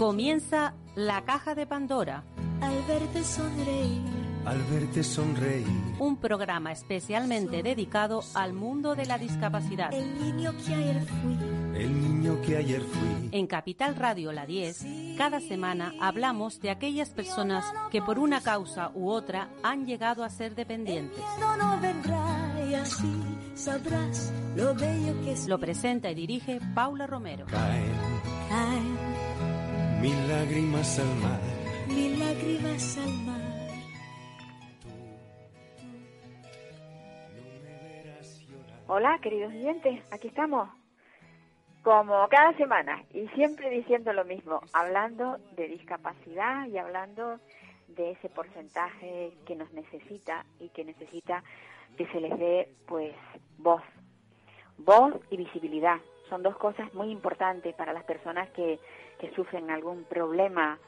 Comienza La Caja de Pandora. Al verte sonreír. Al verte sonreír. Un programa especialmente dedicado al mundo de la discapacidad. El niño que ayer fui. El niño que ayer fui. En Capital Radio La 10, cada semana hablamos de aquellas personas que por una causa u otra han llegado a ser dependientes. No, no vendrá y así sabrás lo bello que es. Lo presenta y dirige Paula Romero. Caen Caen mil lágrimas al mar. mil lágrimas al mar. Hola, queridos oyentes, aquí estamos. Como cada semana y siempre diciendo lo mismo, hablando de discapacidad y hablando de ese porcentaje que nos necesita y que necesita que se les dé pues voz. Voz y visibilidad son dos cosas muy importantes para las personas que, que sufren algún problema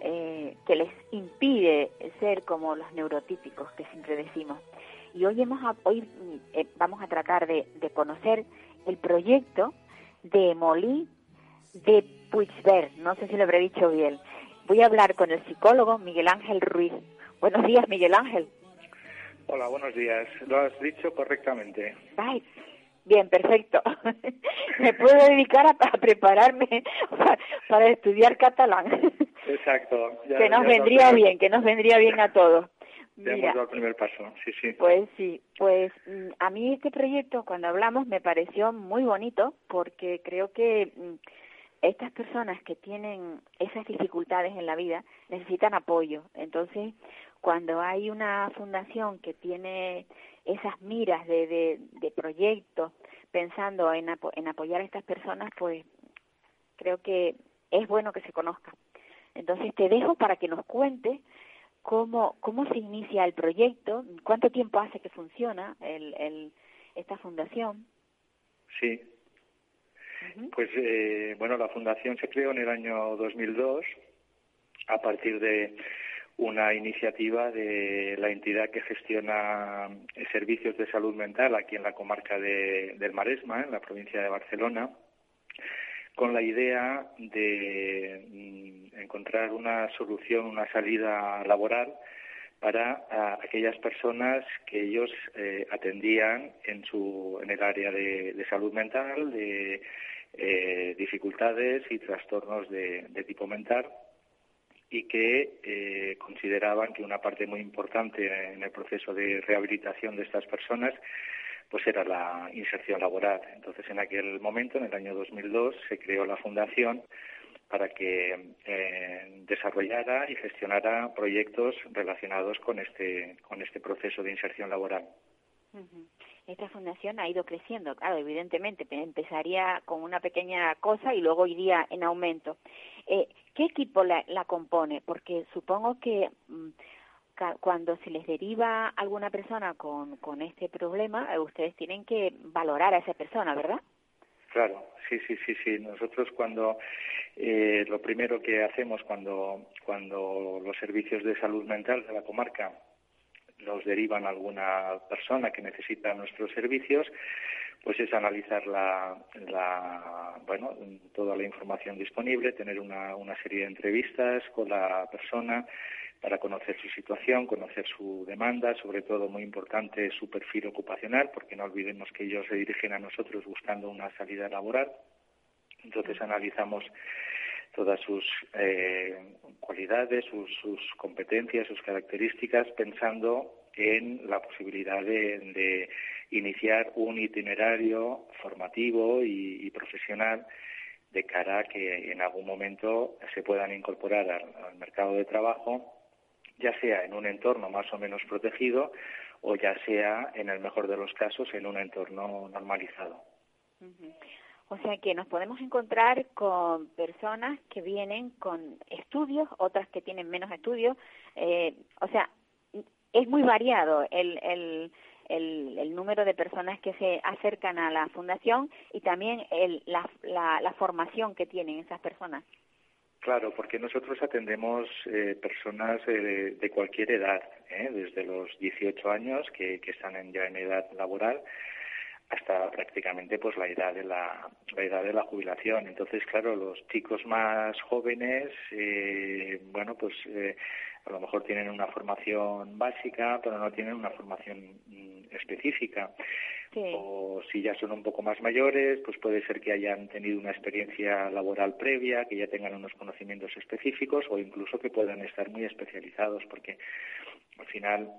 eh, que les impide ser como los neurotípicos que siempre decimos. Y hoy, hemos, hoy eh, vamos a tratar de, de conocer el proyecto de Molí de Puigvert. No sé si lo habré dicho bien. Voy a hablar con el psicólogo Miguel Ángel Ruiz. Buenos días, Miguel Ángel. Hola, buenos días. Lo has dicho correctamente. Ay, bien, perfecto. Me puedo dedicar a, a prepararme para, para estudiar catalán. Exacto. Ya- que nos vendría bien, que nos vendría bien a todos. Ya hemos Mira, dado el primer paso. Sí, sí. pues sí, pues mm, a mí este proyecto cuando hablamos me pareció muy bonito porque creo que mm, estas personas que tienen esas dificultades en la vida necesitan apoyo. Entonces, cuando hay una fundación que tiene esas miras de, de, proyectos pensando en, en apoyar a estas personas, pues creo que es bueno que se conozca. Entonces te dejo para que nos cuentes cómo, cómo se inicia el proyecto, cuánto tiempo hace que funciona el, el, esta fundación. Sí. Pues eh, bueno, la fundación se creó en el año 2002 a partir de una iniciativa de la entidad que gestiona servicios de salud mental aquí en la comarca de- del Maresma, en la provincia de Barcelona, con la idea de mm, encontrar una solución, una salida laboral para aquellas personas que ellos eh, atendían en su en el área de, de salud mental, de eh, dificultades y trastornos de, tipo mental y que eh, consideraban que una parte muy importante en el proceso de rehabilitación de estas personas pues era la inserción laboral. Entonces, en aquel momento, en el año 2002, se creó la fundación para que eh, desarrollara y gestionara proyectos relacionados con este con este proceso de inserción laboral. Esta fundación ha ido creciendo, claro, evidentemente, pe- empezaría con una pequeña cosa y luego iría en aumento. Eh, ¿Qué equipo la, la compone? Porque supongo que mm, cuando se les deriva alguna persona con, con este problema, eh, ustedes tienen que valorar a esa persona, ¿verdad? Claro, sí, sí, sí, sí. Nosotros cuando eh, lo primero que hacemos cuando cuando los servicios de salud mental de la comarca nos derivan alguna persona que necesita nuestros servicios, pues es analizar la, la bueno toda la información disponible, tener una, una serie de entrevistas con la persona para conocer su situación, conocer su demanda, sobre todo muy importante su perfil ocupacional, porque no olvidemos que ellos se dirigen a nosotros buscando una salida laboral. Entonces analizamos todas sus eh, cualidades, sus, competencias, sus características, pensando en la posibilidad de, iniciar un itinerario formativo y, profesional de cara a que en algún momento se puedan incorporar al, mercado de trabajo, ya sea en un entorno más o menos protegido o ya sea, en el mejor de los casos, en un entorno normalizado. O sea que nos podemos encontrar con personas que vienen con estudios, otras que tienen menos estudios. eh, o sea, es muy variado el, el, el, el número de personas que se acercan a la fundación y también el, la, la, la formación que tienen esas personas. Claro, porque nosotros atendemos eh, personas eh, de cualquier edad, ¿eh? desde los 18 años que, que están en- ya en edad laboral hasta prácticamente pues la edad de la, la edad de la jubilación. Entonces claro los chicos más jóvenes eh, bueno pues eh, a lo mejor tienen una formación básica pero no tienen una formación mm, específica. O si ya son un poco más mayores pues puede ser que hayan tenido una experiencia laboral previa que ya tengan unos conocimientos específicos o incluso que puedan estar muy especializados porque al final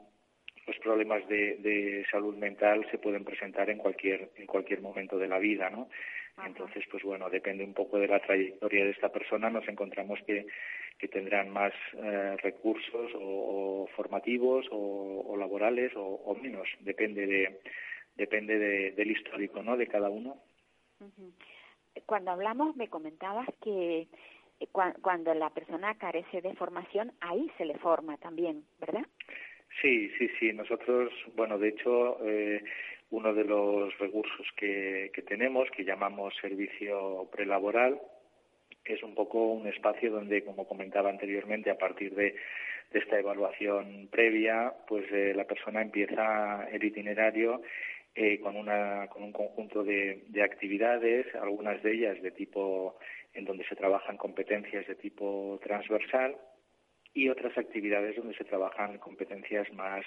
los problemas de, de, salud mental se pueden presentar en cualquier en cualquier momento de la vida, ¿no? Entonces, pues bueno, depende un poco de la trayectoria de esta persona. Nos encontramos que, que tendrán más eh, recursos o, formativos o, laborales o, menos. Depende de depende de, del histórico, ¿no? De cada uno. Cuando hablamos, me comentabas que eh, cuando la persona carece de formación, ahí se le forma también, ¿verdad? Sí, sí, sí. Nosotros, bueno, de hecho, eh, uno de los recursos que, que tenemos, que llamamos servicio prelaboral, es un poco un espacio donde, como comentaba anteriormente, a partir de, de esta evaluación previa, pues eh, la persona empieza el itinerario eh, con, una, con un conjunto de, de actividades, algunas de ellas de tipo en donde se trabajan competencias de tipo transversal y otras actividades donde se trabajan competencias más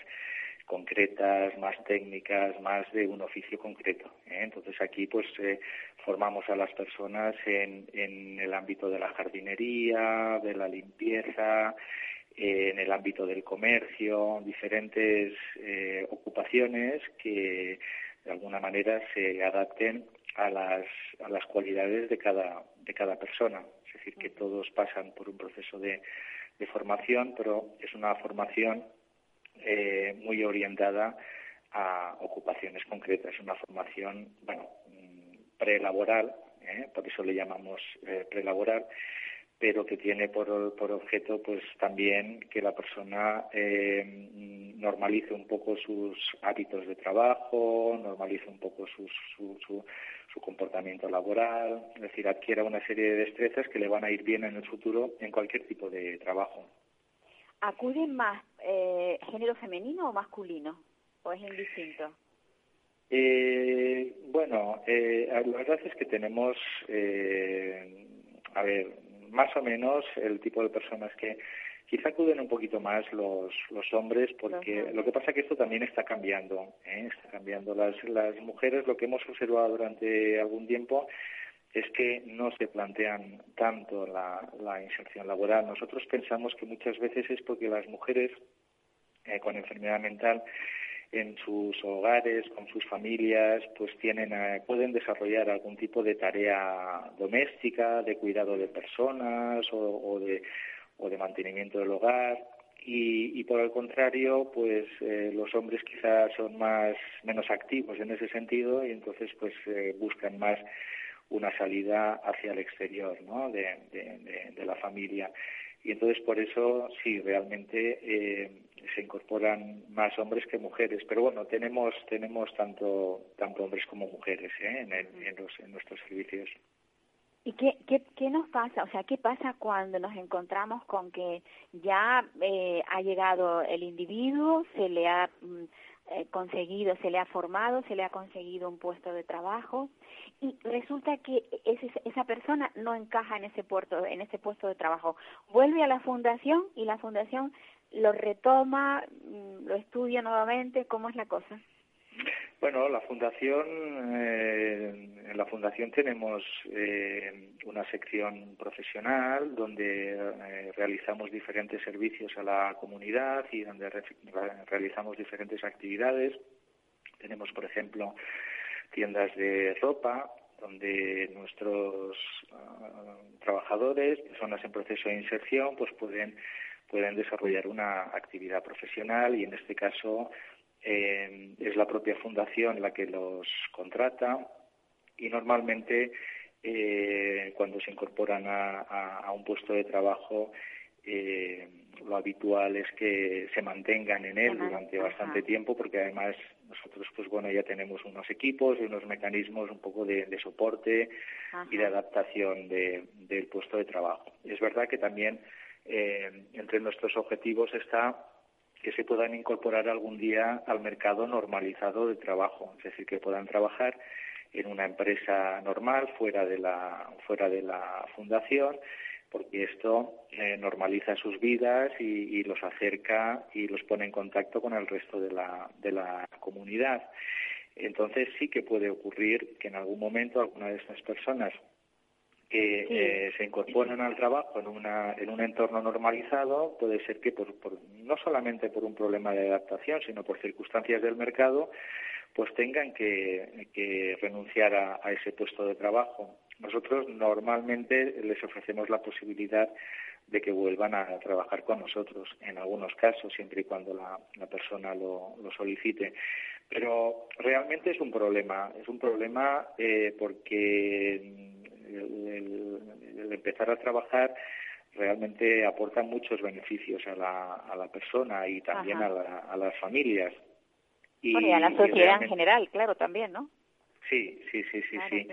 concretas, más técnicas, más de un oficio concreto. ¿eh? Entonces aquí pues eh, formamos a las personas en, en el ámbito de la jardinería, de la limpieza, eh, en el ámbito del comercio, diferentes eh, ocupaciones que de alguna manera se adapten a las, a las cualidades de cada, de cada persona. Es decir, que todos pasan por un proceso de de formación, pero es una formación eh, muy orientada a ocupaciones concretas, es una formación, bueno, mm, prelaboral, ¿eh? por eso le llamamos eh, prelaboral, pero que tiene por, por objeto pues también que la persona eh, normalice un poco sus hábitos de trabajo, normalice un poco su, su, su, comportamiento laboral, es decir, adquiera una serie de destrezas que le van a ir bien en el futuro en cualquier tipo de trabajo. ¿Acuden más eh, género femenino o masculino? ¿O es indistinto? Eh, bueno, eh, la verdad es que tenemos, eh, a ver, más o menos el tipo de personas que quizá acuden un poquito más los, los hombres porque lo que pasa es que esto también está cambiando, ¿eh? está cambiando. Las, las mujeres lo que hemos observado durante algún tiempo es que no se plantean tanto la, la inserción laboral. Nosotros pensamos que muchas veces es porque las mujeres eh, con enfermedad mental en sus hogares, con sus familias, pues tienen, eh, pueden desarrollar algún tipo de tarea doméstica, de cuidado de personas o, de, o de mantenimiento del hogar. Y, por el contrario, pues eh, los hombres quizás son más menos activos en ese sentido y entonces pues eh, buscan más una salida hacia el exterior, ¿no? de la familia. Y entonces por eso sí, realmente eh, se incorporan más hombres que mujeres. Pero bueno, tenemos tenemos tanto tanto hombres como mujeres ¿eh? en, en, los, en nuestros servicios. ¿Y qué, qué, qué nos pasa? O sea, ¿qué pasa cuando nos encontramos con que ya eh, ha llegado el individuo, se le ha mm, eh, conseguido, se le ha formado, se le ha conseguido un puesto de trabajo y resulta que ese, esa persona no encaja en ese puerto, en ese puesto de trabajo. Vuelve a la fundación y la fundación lo retoma, mm, lo estudia nuevamente, ¿cómo es la cosa? Bueno, la fundación, eh, en la fundación tenemos eh, una sección profesional donde eh, realizamos diferentes servicios a la comunidad y donde realizamos diferentes actividades. Tenemos, por ejemplo, tiendas de ropa, donde nuestros ah, trabajadores, personas en proceso de inserción, pues pueden, pueden desarrollar una actividad profesional y en este caso eh, es la propia fundación la que los contrata y normalmente eh, cuando se incorporan a, a, un puesto de trabajo eh, lo habitual es que se mantengan en él durante bastante tiempo porque además nosotros pues bueno ya tenemos unos equipos y unos mecanismos un poco de, soporte y de adaptación de, del puesto de trabajo. Es verdad que también eh, entre nuestros objetivos está que se puedan incorporar algún día al mercado normalizado de trabajo, es decir, que puedan trabajar en una empresa normal fuera de la fuera de la fundación porque esto eh, normaliza sus vidas y, los acerca y los pone en contacto con el resto de la, de la comunidad. Entonces sí que puede ocurrir que en algún momento alguna de estas personas que eh, se incorporan al trabajo en, una, en un entorno normalizado, puede ser que por, no solamente por un problema de adaptación, sino por circunstancias del mercado, pues tengan que, renunciar a, ese puesto de trabajo. Nosotros normalmente les ofrecemos la posibilidad de que vuelvan a trabajar con nosotros, en algunos casos, siempre y cuando la, persona lo, solicite. Pero realmente es un problema, es un problema eh, porque el, empezar a trabajar realmente aporta muchos beneficios a la, a la persona y también a, a, las familias. Y, a la sociedad en general, claro, también, ¿no? Sí, sí, sí, sí, sí.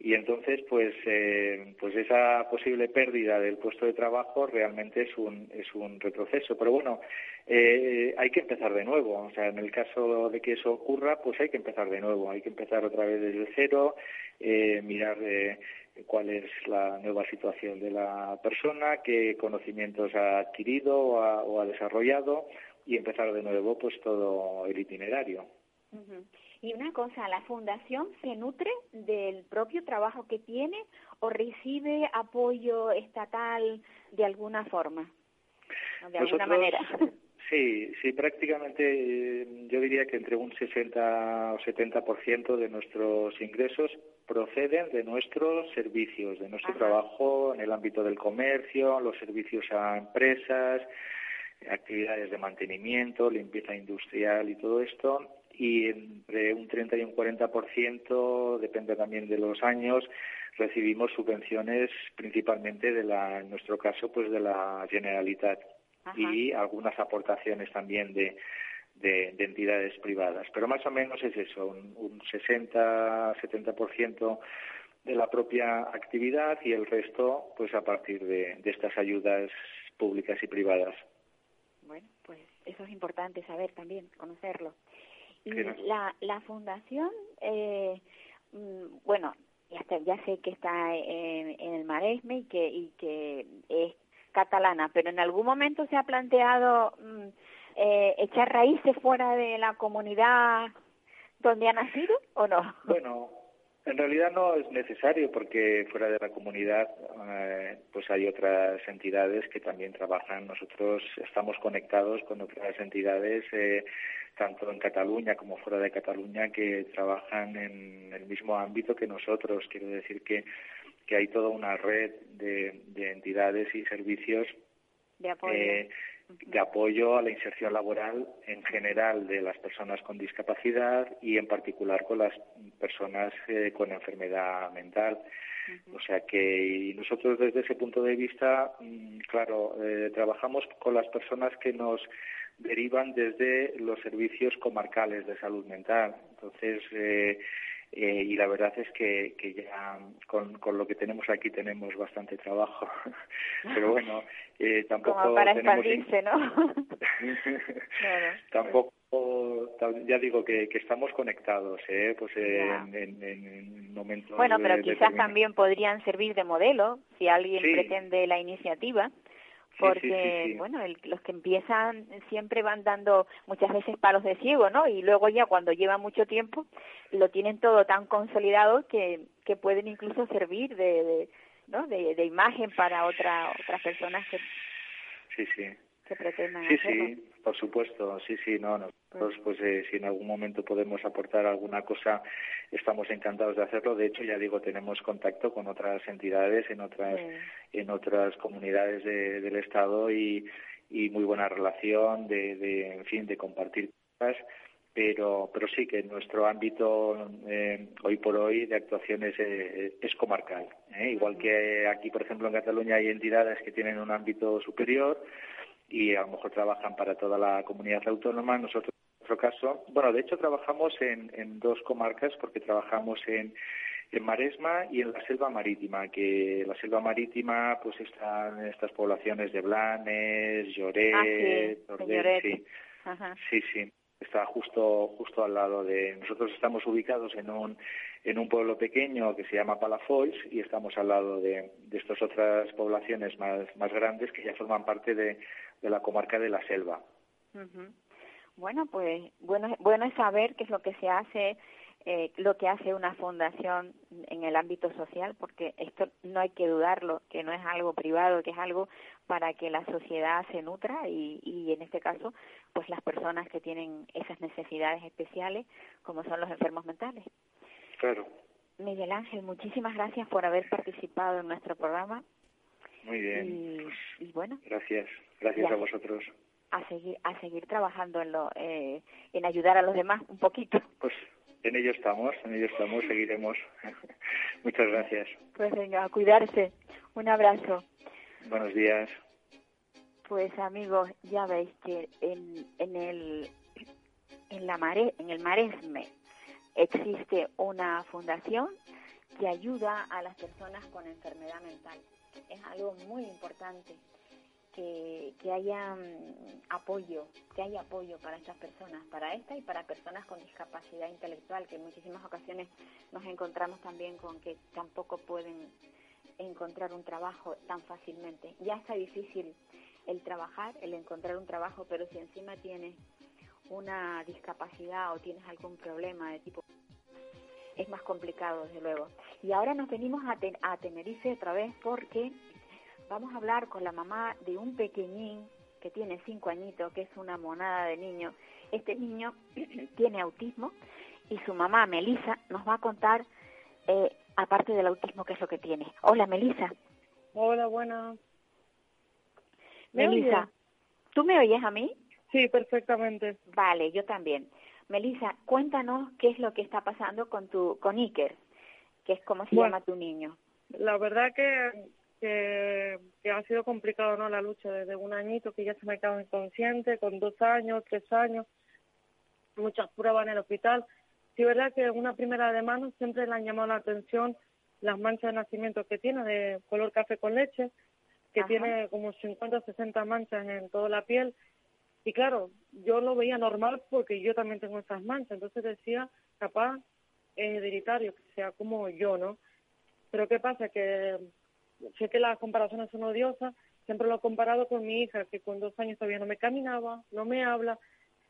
Y entonces, pues, eh, pues esa posible pérdida del puesto de trabajo realmente es un, es un retroceso. Pero bueno, eh, hay que empezar de nuevo. O sea, en el caso de que eso ocurra, pues hay que empezar de nuevo. Hay que empezar otra vez desde cero, eh, mirar eh, cuál es la nueva situación de la persona, qué conocimientos ha adquirido o ha, desarrollado y empezar de nuevo pues todo el itinerario. Y una cosa, ¿la fundación se nutre del propio trabajo que tiene o recibe apoyo estatal de alguna forma? de alguna manera. Sí, sí, prácticamente eh, yo diría que entre un 60 o 70% de nuestros ingresos proceden de nuestros servicios, de nuestro trabajo en el ámbito del comercio, los servicios a empresas, actividades de mantenimiento, limpieza industrial y todo esto, y entre un 30 y un 40%, depende también de los años, recibimos subvenciones principalmente de la, en nuestro caso, pues de la Generalitat y algunas aportaciones también de, de, entidades privadas. Pero más o menos es eso, un, un 60-70% de la propia actividad y el resto pues a partir de, de estas ayudas públicas y privadas. Bueno, pues eso es importante saber también, conocerlo. La, la fundación, eh, mm, bueno, ya, ya sé que está en, en el Maresme y que, y que es catalana, pero en algún momento se ha planteado mm, eh, echar raíces fuera de la comunidad donde ha nacido o no? Bueno, en realidad no es necesario porque fuera de la comunidad eh, pues hay otras entidades que también trabajan. Nosotros estamos conectados con otras entidades eh, tanto en Cataluña como fuera de Cataluña que trabajan en el mismo ámbito que nosotros. Quiero decir que que hay toda una red de, entidades y servicios de apoyo. Eh, de apoyo a la inserción laboral en general de las personas con discapacidad y en particular con las personas eh, con enfermedad mental. O sea que nosotros desde ese punto de vista, mm, claro, eh, trabajamos con las personas que nos derivan desde los servicios comarcales de salud mental. Entonces, eh, eh, y la verdad es que, que ya con, con, lo que tenemos aquí tenemos bastante trabajo. Pero bueno, eh, tampoco Como para tenemos... ¿no? Tampoco, ya digo que, que estamos conectados, ¿eh? Pues en, en, momentos... Bueno, pero quizás también podrían servir de modelo si alguien pretende la iniciativa porque bueno los que empiezan siempre van dando muchas veces palos de ciego no y luego ya cuando lleva mucho tiempo lo tienen todo tan consolidado que que pueden incluso servir de, de no de, de, imagen para otra otras personas que sí sí. que pretendan sí sí por supuesto sí sí no no pues, pues eh, si en algún momento podemos aportar alguna cosa, estamos encantados de hacerlo. De hecho, ya digo, tenemos contacto con otras entidades en otras en otras comunidades del estado y, y muy buena relación de, de, en fin, de compartir cosas. Pero, pero sí que nuestro ámbito eh, hoy por hoy de actuaciones eh, es comarcal. Igual que aquí, por ejemplo, en Cataluña hay entidades que tienen un ámbito superior y a lo mejor trabajan para toda la comunidad autónoma. Nosotros nuestro caso, bueno, de hecho trabajamos en, en dos comarcas porque trabajamos en, En Maresma y en la selva marítima, que la selva marítima pues están estas poblaciones de Blanes, Lloret, ah, sí, sí. sí, sí, está justo justo al lado de nosotros estamos ubicados en un en un pueblo pequeño que se llama Palafols y estamos al lado de, de estas otras poblaciones más, más grandes que ya forman parte de, de la comarca de la selva. Bueno, pues bueno, bueno es saber qué es lo que se hace, eh, lo que hace una fundación en el ámbito social, porque esto no hay que dudarlo, que no es algo privado, que es algo para que la sociedad se nutra y, y en este caso, pues las personas que tienen esas necesidades especiales, como son los enfermos mentales. Claro. Miguel Ángel, muchísimas gracias por haber participado en nuestro programa. Muy bien. Y, y bueno. Gracias, gracias a vosotros. A seguir, a seguir trabajando en lo, eh, en ayudar a los demás un poquito. Pues en ello estamos, en ello estamos, seguiremos. Muchas gracias. Pues venga, a cuidarse. Un abrazo. Buenos días. Pues amigos, ya veis que en, en el en la mare, en el Maresme existe una fundación que ayuda a las personas con enfermedad mental. Es algo muy importante que, que haya mm, apoyo, que haya apoyo para estas personas, para esta y para personas con discapacidad intelectual, que en muchísimas ocasiones nos encontramos también con que tampoco pueden encontrar un trabajo tan fácilmente. Ya está difícil el trabajar, el encontrar un trabajo, pero si encima tienes una discapacidad o tienes algún problema de tipo es más complicado desde luego. Y ahora nos venimos a, a Tenerife otra vez porque vamos a hablar con la mamá de un pequeñín que tiene cinco añitos, que es una monada de niño. Este niño tiene autismo y su mamá, Melisa, nos va a contar, eh, aparte del autismo, qué es lo que tiene. Hola, Melisa. Hola, buenas. Melisa, ¿tú me oyes a mí? Sí, perfectamente. Vale, yo también. Melissa, cuéntanos qué es lo que está pasando con tu con Iker, que es como se llama tu niño. La verdad que, que, ha sido complicado no la lucha desde un añito que ya se me ha quedado inconsciente, con dos años, tres años, muchas pruebas en el hospital. Sí, verdad que una primera de mano siempre le han llamado la atención las manchas de nacimiento que tiene de color café con leche, que tiene como 50 o 60 manchas en toda la piel. Y claro, yo lo veía normal porque yo también tengo esas manchas, entonces decía, capaz hereditario, que sea como yo, ¿no? Pero ¿qué pasa? Que sé que las comparaciones son odiosas, siempre lo he comparado con mi hija, que con dos años todavía no me caminaba, no me habla,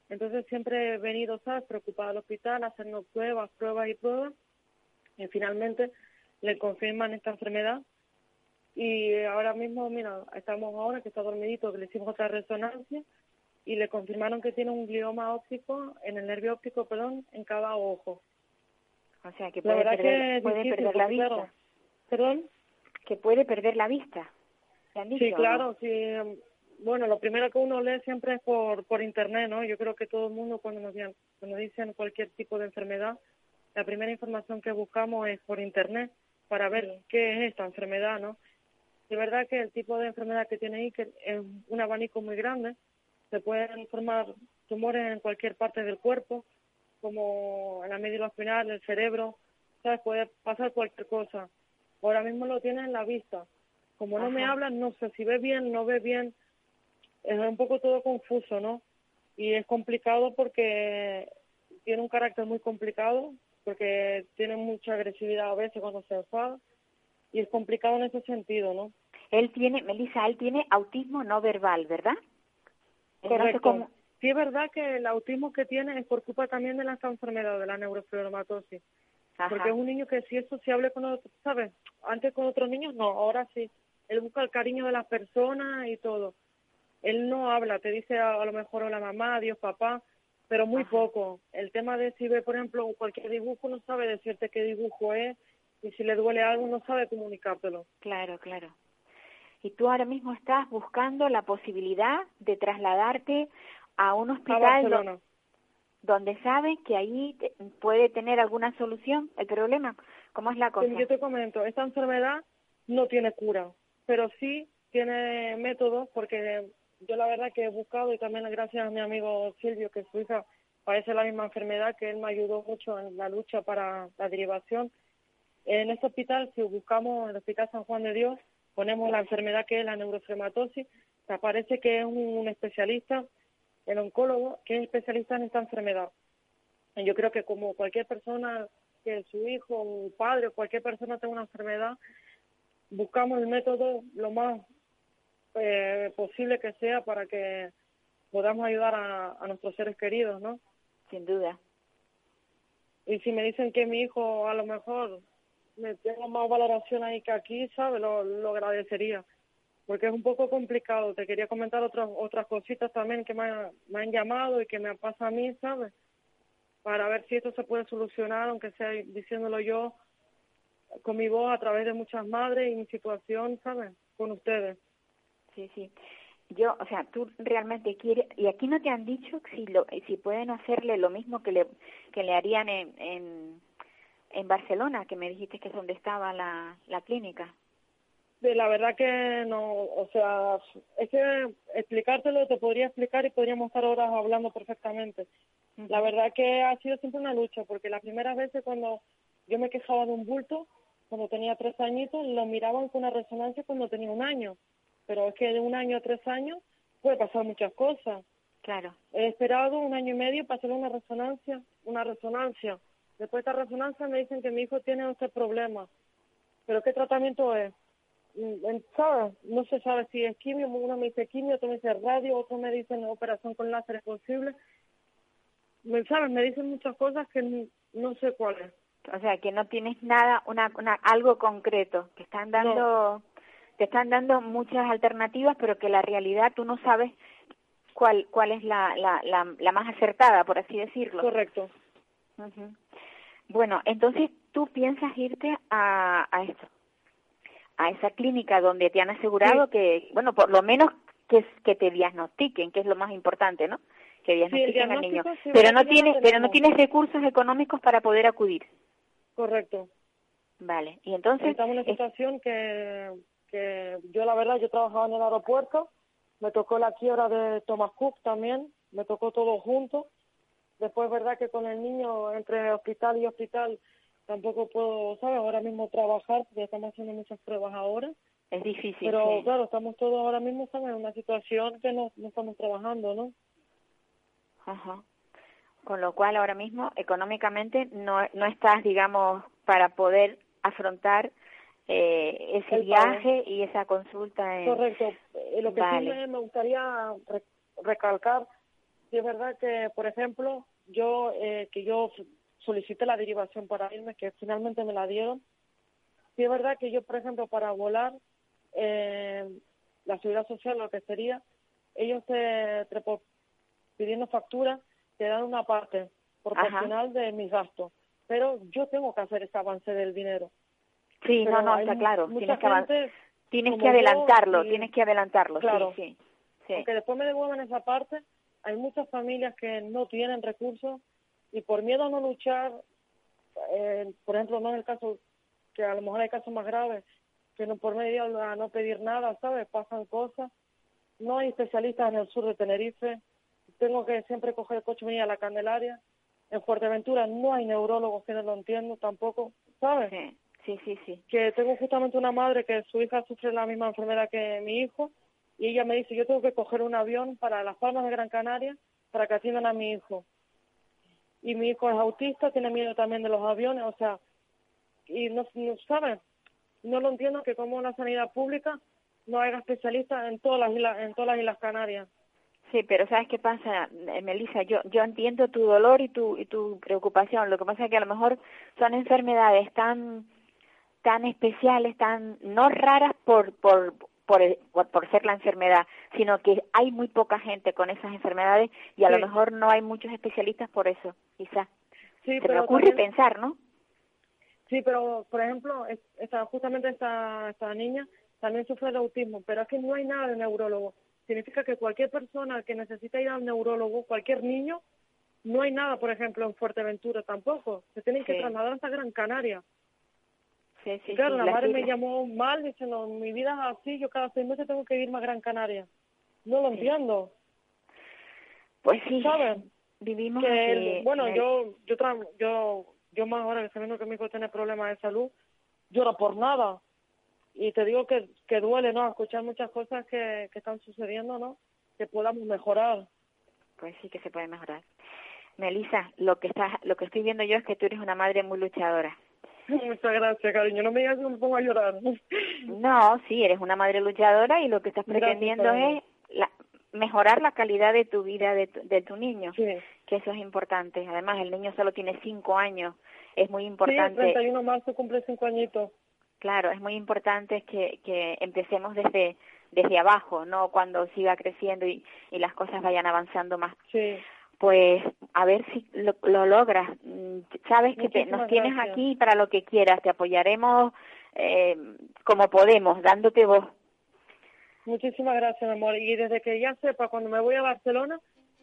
entonces siempre he venido, ¿sabes?, preocupada al hospital, haciendo pruebas, pruebas y pruebas, y finalmente le confirman esta enfermedad. Y ahora mismo, mira, estamos ahora que está dormidito, que le hicimos otra resonancia, y le confirmaron que tiene un glioma óptico en el nervio óptico, perdón, en cada ojo. O sea, que puede perder, puede perder la vista. ¿Perdón? Que puede perder la vista. sí, claro, sí. Bueno, lo primero que uno lee siempre es por, por internet, ¿no? Yo creo que todo el mundo cuando nos, cuando dicen cualquier tipo de enfermedad, la primera información que buscamos es por internet para ver qué es esta enfermedad, ¿no? De verdad que el tipo de enfermedad que tiene Iker es un abanico muy grande se pueden formar tumores en cualquier parte del cuerpo, como en la médula espinal, el cerebro, ¿sabes? Puede pasar cualquier cosa. Ahora mismo lo tiene en la vista. Como no me hablan, no sé si ve bien, no ve bien. Es un poco todo confuso, ¿no? Y es complicado porque tiene un carácter muy complicado, porque tiene mucha agresividad a veces cuando se enfada. Y es complicado en ese sentido, ¿no? Él tiene, Melissa, él tiene autismo no verbal, ¿verdad? Correcto. Sí es verdad que el autismo que tiene es por culpa también de la enfermedad de la neurofibromatoses. Porque es un niño que si es sociable con otros, ¿sabes? Antes con otros niños no, ahora sí. Él busca el cariño de las personas y todo. Él no habla, te dice a, lo mejor hola mamá, adiós papá, pero muy poco. El tema de si ve, por ejemplo, cualquier dibujo, no sabe decirte qué dibujo es y si le duele algo, no sabe comunicártelo. Claro, claro y tú ahora mismo estás buscando la posibilidad de trasladarte a un hospital donde sabes que ahí puede tener alguna solución el problema. ¿Cómo es la cosa? Yo te comento, esta enfermedad no tiene cura, pero sí tiene métodos porque yo la verdad que he buscado y también gracias a mi amigo Silvio, que su hija padece la misma enfermedad, que él me ayudó mucho en la lucha para la derivación En este hospital, si buscamos el Hospital San Juan de Dios, ponemos la enfermedad que es la neurofrematosis, te aparece que es un especialista, el oncólogo, que es especialista en esta enfermedad. Y yo creo que como cualquier persona, que su hijo, o padre, o cualquier persona tenga una enfermedad, buscamos el método lo más eh, posible que sea para que podamos ayudar a, a nuestros seres queridos, ¿no? Sin duda. Y si me dicen que mi hijo a lo mejor me tenga más valoración ahí que aquí, ¿sabes? Lo, lo agradecería. Porque es un poco complicado. Te quería comentar otras otras cositas también que me, han llamado y que me pasa a mí, ¿sabes? Para ver si esto se puede solucionar, aunque sea diciéndolo yo con mi voz a través de muchas madres y mi situación, ¿sabes? Con ustedes. Sí, sí. Yo, o sea, tú realmente quieres, y aquí no te han dicho si lo, si pueden hacerle lo mismo que le, que le harían en, en, en Barcelona, que me dijiste que es donde estaba la, la clínica. De la verdad que no, o sea, es que explicártelo te podría explicar y podríamos estar horas hablando perfectamente. La verdad que ha sido siempre una lucha, porque las primeras veces cuando yo me quejaba de un bulto, cuando tenía tres añitos, lo miraban con una resonancia cuando tenía un año. Pero es que de un año a tres años puede pasar muchas cosas. Claro. He esperado un año y medio para hacer una resonancia, una resonancia. Después de esta resonancia me dicen que mi hijo tiene este problema. ¿Pero qué tratamiento es? Mm, ¿Sabes? No se sabe si es quimio, uno me dice quimio, otro me dice radio, otro me dice operación con láser es posible. ¿Sabes? Me dicen muchas cosas que no sé cuáles. O sea, que no tienes nada, una, una algo concreto, que están dando, te están dando muchas alternativas, pero que la realidad tú no sabes cuál cuál es la, la, la, la más acertada, por así decirlo. Correcto. Bueno, entonces tú piensas irte a, a esto, a esa clínica donde te han asegurado que, bueno, por lo menos que, que te diagnostiquen, que es lo más importante, ¿no? Que diagnostiquen al niño. pero no tienes, pero no tienes recursos económicos para poder acudir. Correcto. Vale, y entonces... Estamos en una situación que, que yo la verdad, yo trabajaba en el aeropuerto, me tocó la quiebra de Thomas Cook también, me tocó todo junto. Después, verdad que con el niño entre hospital y hospital tampoco puedo, ¿sabes? Ahora mismo trabajar, porque estamos haciendo muchas pruebas ahora. Es difícil. Pero claro, estamos todos ahora mismo estamos en una situación que no, no estamos trabajando, ¿no? Ajá con lo cual ahora mismo económicamente no, no estás, digamos, para poder afrontar eh, ese viaje y esa consulta. En... Correcto. Eh, lo que sí me, gustaría recalcar, si es verdad que, por ejemplo, yo eh, que yo solicité la derivación para irme, que finalmente me la dieron. Si es verdad que yo, por ejemplo, para volar, eh, la seguridad social, lo que sería, ellos te, te pidiendo factura te dan una parte proporcional de mis gastos, pero yo tengo que hacer ese avance del dinero. Sí, no, no, está claro. Tienes que, tienes que adelantarlo, tienes que adelantarlo, claro, sí, sí, Porque después me devuelven esa parte, hay muchas familias que no tienen recursos y por miedo a no luchar, eh, por ejemplo, no en el caso, que a lo mejor hay casos más graves, que no por medio a no pedir nada, ¿sabes? Pasan cosas. No hay especialistas en el sur de Tenerife, tengo que siempre coger el coche y venir a la Candelaria. En Fuerteventura no hay neurólogos que no lo entiendo tampoco, ¿sabes? Sí, sí, sí, Que tengo justamente una madre que su hija sufre la misma enfermedad que mi hijo y ella me dice, yo tengo que coger un avión para las Palmas de Gran Canaria para que atiendan a mi hijo. Y mi hijo es autista, tiene miedo también de los aviones, o sea, y no, no ¿sabes? No lo entiendo que como la sanidad pública no haya especialistas en todas las islas, en todas las Islas Canarias. Sí, pero ¿sabes qué pasa, Melissa? Yo, yo entiendo tu dolor y tu, y tu preocupación. Lo que pasa es que a lo mejor son enfermedades tan, tan especiales, tan, no raras por, por, por, por, ser la enfermedad, sino que hay muy poca gente con esas enfermedades y a lo mejor no hay muchos especialistas por eso, quizás. Sí, Se me ocurre pensar, ¿no? Sí, pero por ejemplo, esta, justamente esta, esta niña también sufre de autismo, pero es que no hay nada de neurólogo significa que cualquier persona que necesita ir al neurólogo, cualquier niño, no hay nada, por ejemplo, en Fuerteventura tampoco. Se tienen que trasladar hasta Gran Canaria. Sí, sí, claro, la, madre me llamó mal diciendo, mi vida es así, yo cada seis meses tengo que irme a Gran Canaria. No lo entiendo. Pues sí, ¿saben? Vivimos que bueno, yo, yo, yo, yo más ahora que sabiendo que mi hijo tiene problemas de salud, llora por nada. Y te digo que, que duele, ¿no? Escuchar muchas cosas que, que están sucediendo, ¿no? Que podamos mejorar. Pues sí que se puede mejorar. Melissa, lo que estás, lo que estoy viendo yo es que tú eres una madre muy luchadora. Muchas gracias, cariño. No me digas que me pongo a llorar. No, sí, eres una madre luchadora y lo que estás pretendiendo Gracias, es la- mejorar la calidad de tu vida de tu, de tu niño, Sí. que eso es importante. Además, el niño solo tiene cinco años, es muy Sí, el importante. 31 de marzo cumple cinco añitos. Claro, es muy importante que, que empecemos desde desde abajo, no cuando siga creciendo y, y las cosas vayan avanzando más. Sí. Pues a ver si lo, lo logras. Mm, Sabes que te- nos tienes gracias. aquí para lo que quieras, te apoyaremos eh, como podemos, dándote voz. Muchísimas gracias, mi amor. Y desde que ya sepa, cuando me voy a Barcelona,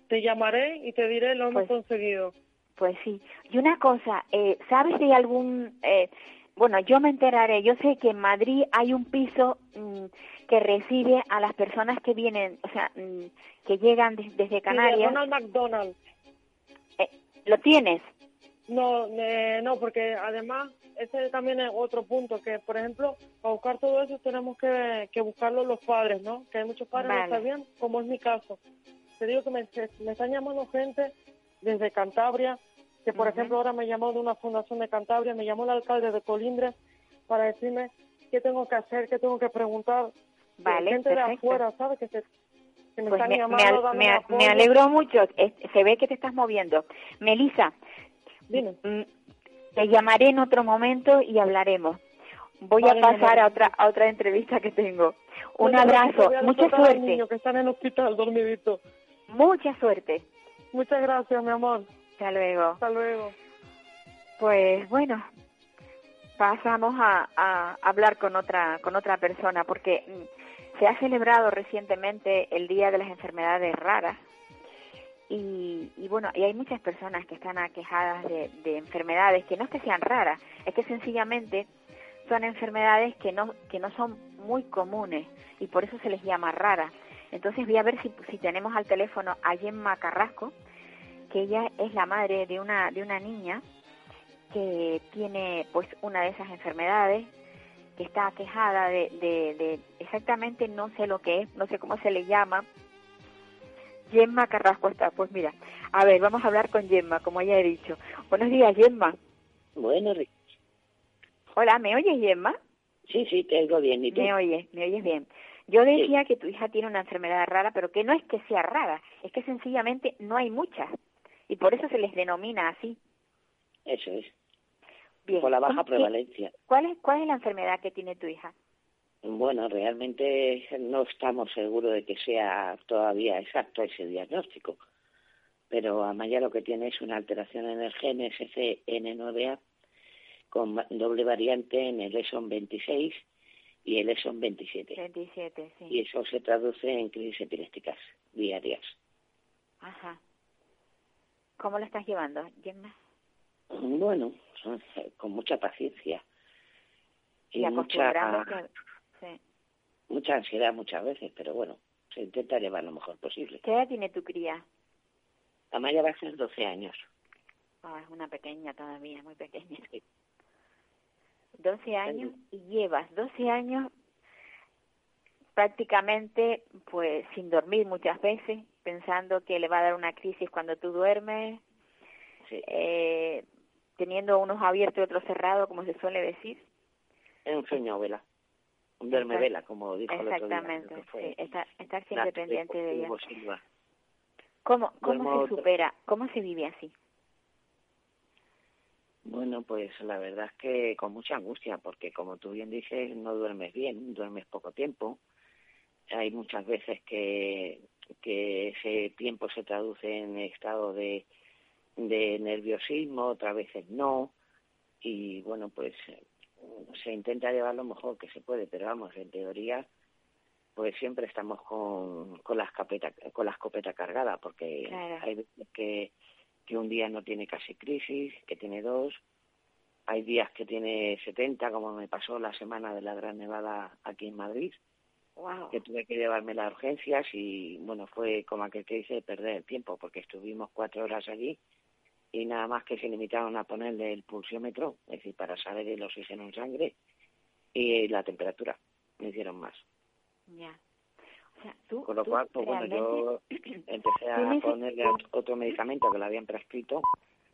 te llamaré y te diré lo hemos Pues- conseguido. Pues sí. Y una cosa, eh, ¿sabes si hay algún... Eh, bueno, yo me enteraré. Yo sé que en Madrid hay un piso mm, que recibe a las personas que vienen, o sea, mm, que llegan des- desde Canarias. Ronald McDonald. Eh, ¿Lo tienes? No, eh, no, porque además ese también es otro punto, que por ejemplo, para buscar todo eso tenemos que, que buscarlo los padres, ¿no? Que hay muchos padres que Vale. no sabían, como es mi caso. Te digo que me, me están llamando gente desde Cantabria, que por ejemplo ahora me llamó de una fundación de Cantabria, me llamó el alcalde de Colindres para decirme qué tengo que hacer, qué tengo que preguntar. Vale, gente de afuera, ¿sabes? Que, se, que me Pues están me, llamando, me al- me alegro mucho. Se ve que te estás moviendo. Melissa, Dime. mm, te llamaré en otro momento y hablaremos. Voy Vale, a pasar a otra a otra entrevista que tengo. Un abrazo, mucha suerte, niño que está en el hospital dormidito. mucha suerte. Muchas gracias, mi amor. Hasta luego. Hasta luego. Pues bueno, pasamos a, a hablar con otra con otra persona porque se ha celebrado recientemente el Día de las Enfermedades Raras y, y bueno, y hay muchas personas que están aquejadas de, de enfermedades que no es que sean raras, es que sencillamente son enfermedades que no que no son muy comunes y por eso se les llama raras. Entonces voy a ver si, si tenemos al teléfono a Gemma Carrasco, que ella es la madre de una de una niña que tiene pues una de esas enfermedades que está aquejada de, de, de exactamente no sé lo que es, no sé cómo se le llama. Gemma Carrasco está, pues mira, a ver, vamos a hablar con Gemma, como ya he dicho. Buenos días, Gemma. Bueno, Ri- Hola, ¿me oyes, Gemma? sí, sí, te oigo bien. ¿Y tú? Me oyes, me oyes bien. Yo decía que tu hija tiene una enfermedad rara, pero que no es que sea rara, es que sencillamente no hay muchas. Y por eso se les denomina así. Eso es, Bien. por la baja ¿cómo- qué- prevalencia. ¿Cuál es, ¿Cuál es la enfermedad que tiene tu hija? Bueno, realmente no estamos seguros de que sea todavía exacto ese diagnóstico, pero Amaya lo que tiene es una alteración en el gen SCN9A con doble variante en el ESON 26 y el ESON 27. 27, sí. Y eso se traduce en crisis epilépticas diarias. Ajá. ¿Cómo lo estás llevando, Gemma? Bueno, con mucha paciencia Y, y mucha. Sí. mucha ansiedad muchas veces, pero bueno, se intenta llevar lo mejor posible. ¿Qué edad tiene tu cría? Amaya va a ser 12 años. Ah, es una pequeña todavía, muy pequeña. 12 años y llevas 12 años prácticamente pues sin dormir muchas veces, pensando que le va a dar una crisis cuando tú duermes, Sí, eh, teniendo unos abiertos y otros cerrados, como se suele decir. es un sueño vela. Un duerme vela, como dijo el otro día. Exactamente, sí, estar, estar siempre Natalie pendiente de ella. Silva. ¿Cómo, cómo Duermo- se supera? ¿Cómo se vive así? Bueno, pues la verdad es que con mucha angustia, porque como tú bien dices, no duermes bien, duermes poco tiempo. Hay muchas veces que, que ese tiempo se traduce en estado de, de nerviosismo, otras veces no. Y bueno, pues se intenta llevar lo mejor que se puede, pero vamos, en teoría, pues siempre estamos con, con, la, escopeta, con la escopeta cargada, porque Claro. hay veces que, que un día no tiene casi crisis, que tiene dos, hay días que tiene 70, como me pasó la semana de la Gran Nevada aquí en Madrid, Wow. que tuve que llevarme las urgencias y bueno, fue como aquel que dice perder el tiempo, porque estuvimos cuatro horas allí y nada más que se limitaron a ponerle el pulsiómetro, es decir, para saber el oxígeno en sangre, y la temperatura me hicieron más. Ya. O sea, tú, Con lo cual, pues bueno, yo empecé a ponerle otro medicamento que le habían prescrito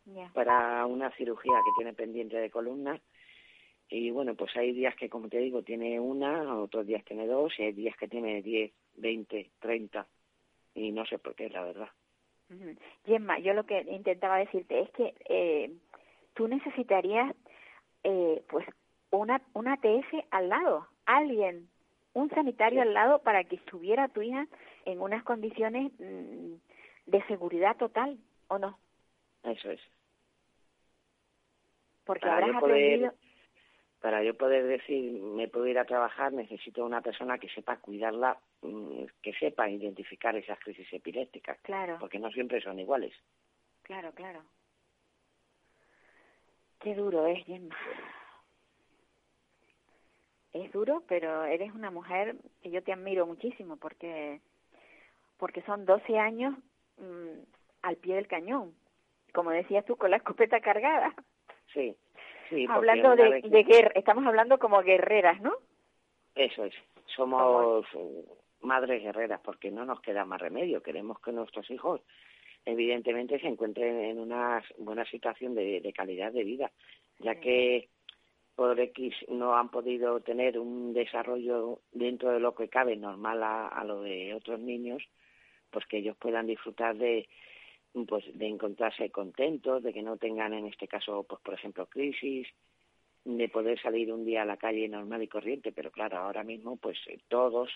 Ya. para una cirugía que tiene pendiente de columna. Y bueno, pues hay días que, como te digo, tiene una, otros días tiene dos, y hay días que tiene 10, 20, 30. Y no sé por qué, la verdad. Gemma, yo lo que intentaba decirte es que eh, tú necesitarías eh, pues una una TS al lado, alguien, un sanitario al lado para que estuviera tu hija en unas condiciones mm, de seguridad total, ¿o no? Eso es. Porque Para habrás poder- aprendido, Para yo poder decir, me puedo ir a trabajar, necesito una persona que sepa cuidarla, mm, que sepa identificar esas crisis epilépticas, claro, porque no siempre son iguales. claro, claro. Qué duro es, Gemma. Es duro, pero eres una mujer que yo te admiro muchísimo porque porque son 12 años mm, al pie del cañón. Como decías tú, con la escopeta cargada. Sí, sí. hablando de, guerra, estamos hablando como guerreras, ¿no? Eso es. Somos madres guerreras porque no nos queda más remedio. Queremos que nuestros hijos, evidentemente, se encuentren en una buena situación de, de calidad de vida, ya que por X no han podido tener un desarrollo dentro de lo que cabe normal a, a lo de otros niños, pues que ellos puedan disfrutar de pues de encontrarse contentos, de que no tengan en este caso, pues por ejemplo, crisis, de poder salir un día a la calle normal y corriente, pero claro, ahora mismo pues eh, todos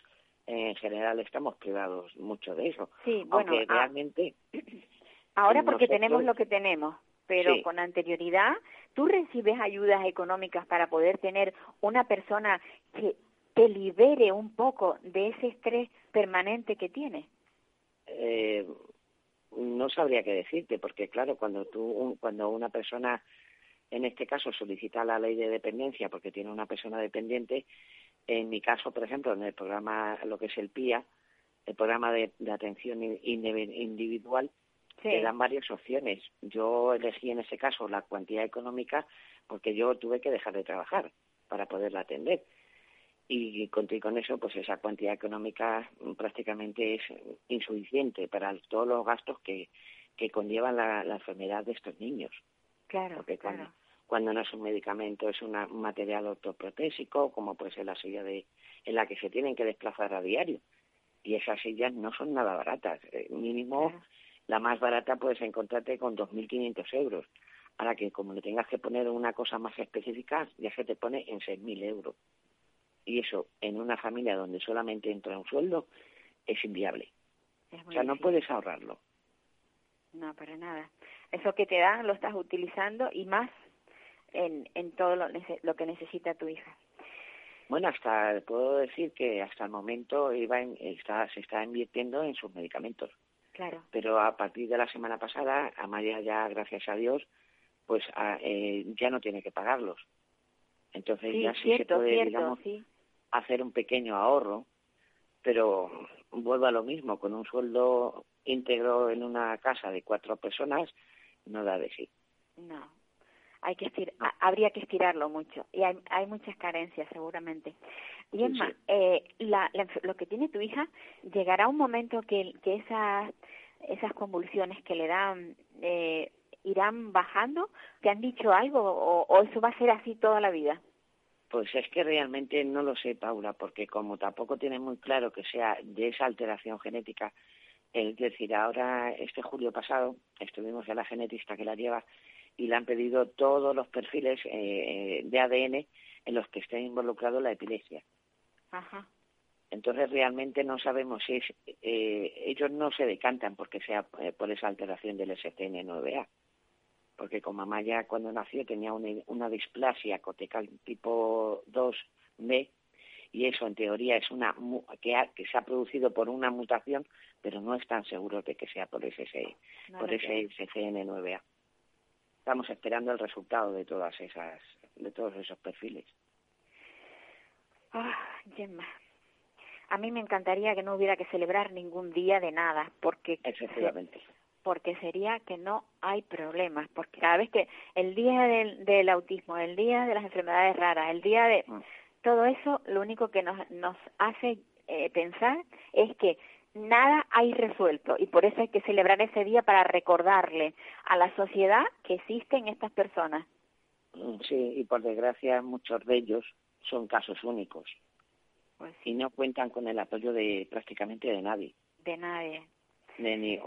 eh, en general estamos privados mucho de eso. Sí, bueno, Aunque realmente ahora porque nosotros- tenemos lo que tenemos, pero Sí. con anterioridad, ¿tú recibes ayudas económicas para poder tener una persona que te libere un poco de ese estrés permanente que tienes? eh, no sabría qué decirte, porque claro, cuando tú, un- cuando una persona, en este caso, solicita la ley de dependencia porque tiene una persona dependiente, en mi caso, por ejemplo, en el programa, lo que es el PIA, el programa de, de atención individual, Sí. te dan varias opciones. Yo elegí en ese caso la cuantía económica porque yo tuve que dejar de trabajar para poderla atender. Y con, y con eso, pues esa cuantía económica prácticamente es insuficiente para todos los gastos que, que conllevan la, la enfermedad de estos niños. Claro, Porque cuando, claro. cuando no es un medicamento, es una- un material ortoprotésico, como puede ser la silla de, en la que se tienen que desplazar a diario. Y esas sillas no son nada baratas. Eh, mínimo, Claro. la más barata puedes encontrarte con 2.500 euros. Ahora que como le tengas que poner una cosa más específica, ya se te pone en 6.000 euros. Y eso, en una familia donde solamente entra un sueldo, es inviable. Es O sea, no puedes ahorrarlo. No, para nada. Eso que te dan lo estás utilizando y más en, en todo lo, lo que necesita tu hija. Bueno, hasta puedo decir que hasta el momento iba en- está, se está invirtiendo en sus medicamentos. Claro. Pero a partir de la semana pasada, Amaya ya, gracias a Dios, pues a- eh, ya no tiene que pagarlos. Entonces Sí, ya sí se cierto, puede, cierto, digamos, sí. Hacer un pequeño ahorro, pero vuelvo a lo mismo, con un sueldo íntegro en una casa de cuatro personas, no da de sí. No, hay que estir, ha- habría que estirarlo mucho y hay, hay muchas carencias seguramente. Y Sí, Emma, sí. eh, la, la lo que tiene tu hija, llegará un momento que, que esas, esas convulsiones que le dan eh, irán bajando. ¿Te han dicho algo o, o eso va a ser así toda la vida? Pues es que realmente no lo sé, Paula, porque como tampoco tiene muy claro que sea de esa alteración genética, es decir, ahora este julio pasado estuvimos en la genetista que la lleva y le han pedido todos los perfiles eh, de ADN en los que esté involucrado la epilepsia. Ajá. Entonces realmente no sabemos si es, eh, ellos no se decantan porque sea eh, por esa alteración del SCN9A, porque como Amaya cuando nació tenía una, una displasia cortical tipo 2B y eso en teoría es una que, ha- que se ha producido por una mutación, pero no están seguros de que sea por ese No por lo ese sé. SCN9A. Estamos esperando el resultado de todas esas de todos esos perfiles. Ah, Gemma. A mí me encantaría que no hubiera que celebrar ningún día de nada, porque Efectivamente. Porque sería que no hay problemas, porque cada vez que el día del, del autismo, el día de las enfermedades raras, el día de Mm. todo eso lo único que nos, nos hace eh, pensar es que nada hay resuelto y por eso hay que celebrar ese día para recordarle a la sociedad que existen estas personas. Mm, sí, y por desgracia muchos de ellos son casos únicos Pues y no cuentan con el apoyo de prácticamente de nadie. de nadie. De ni,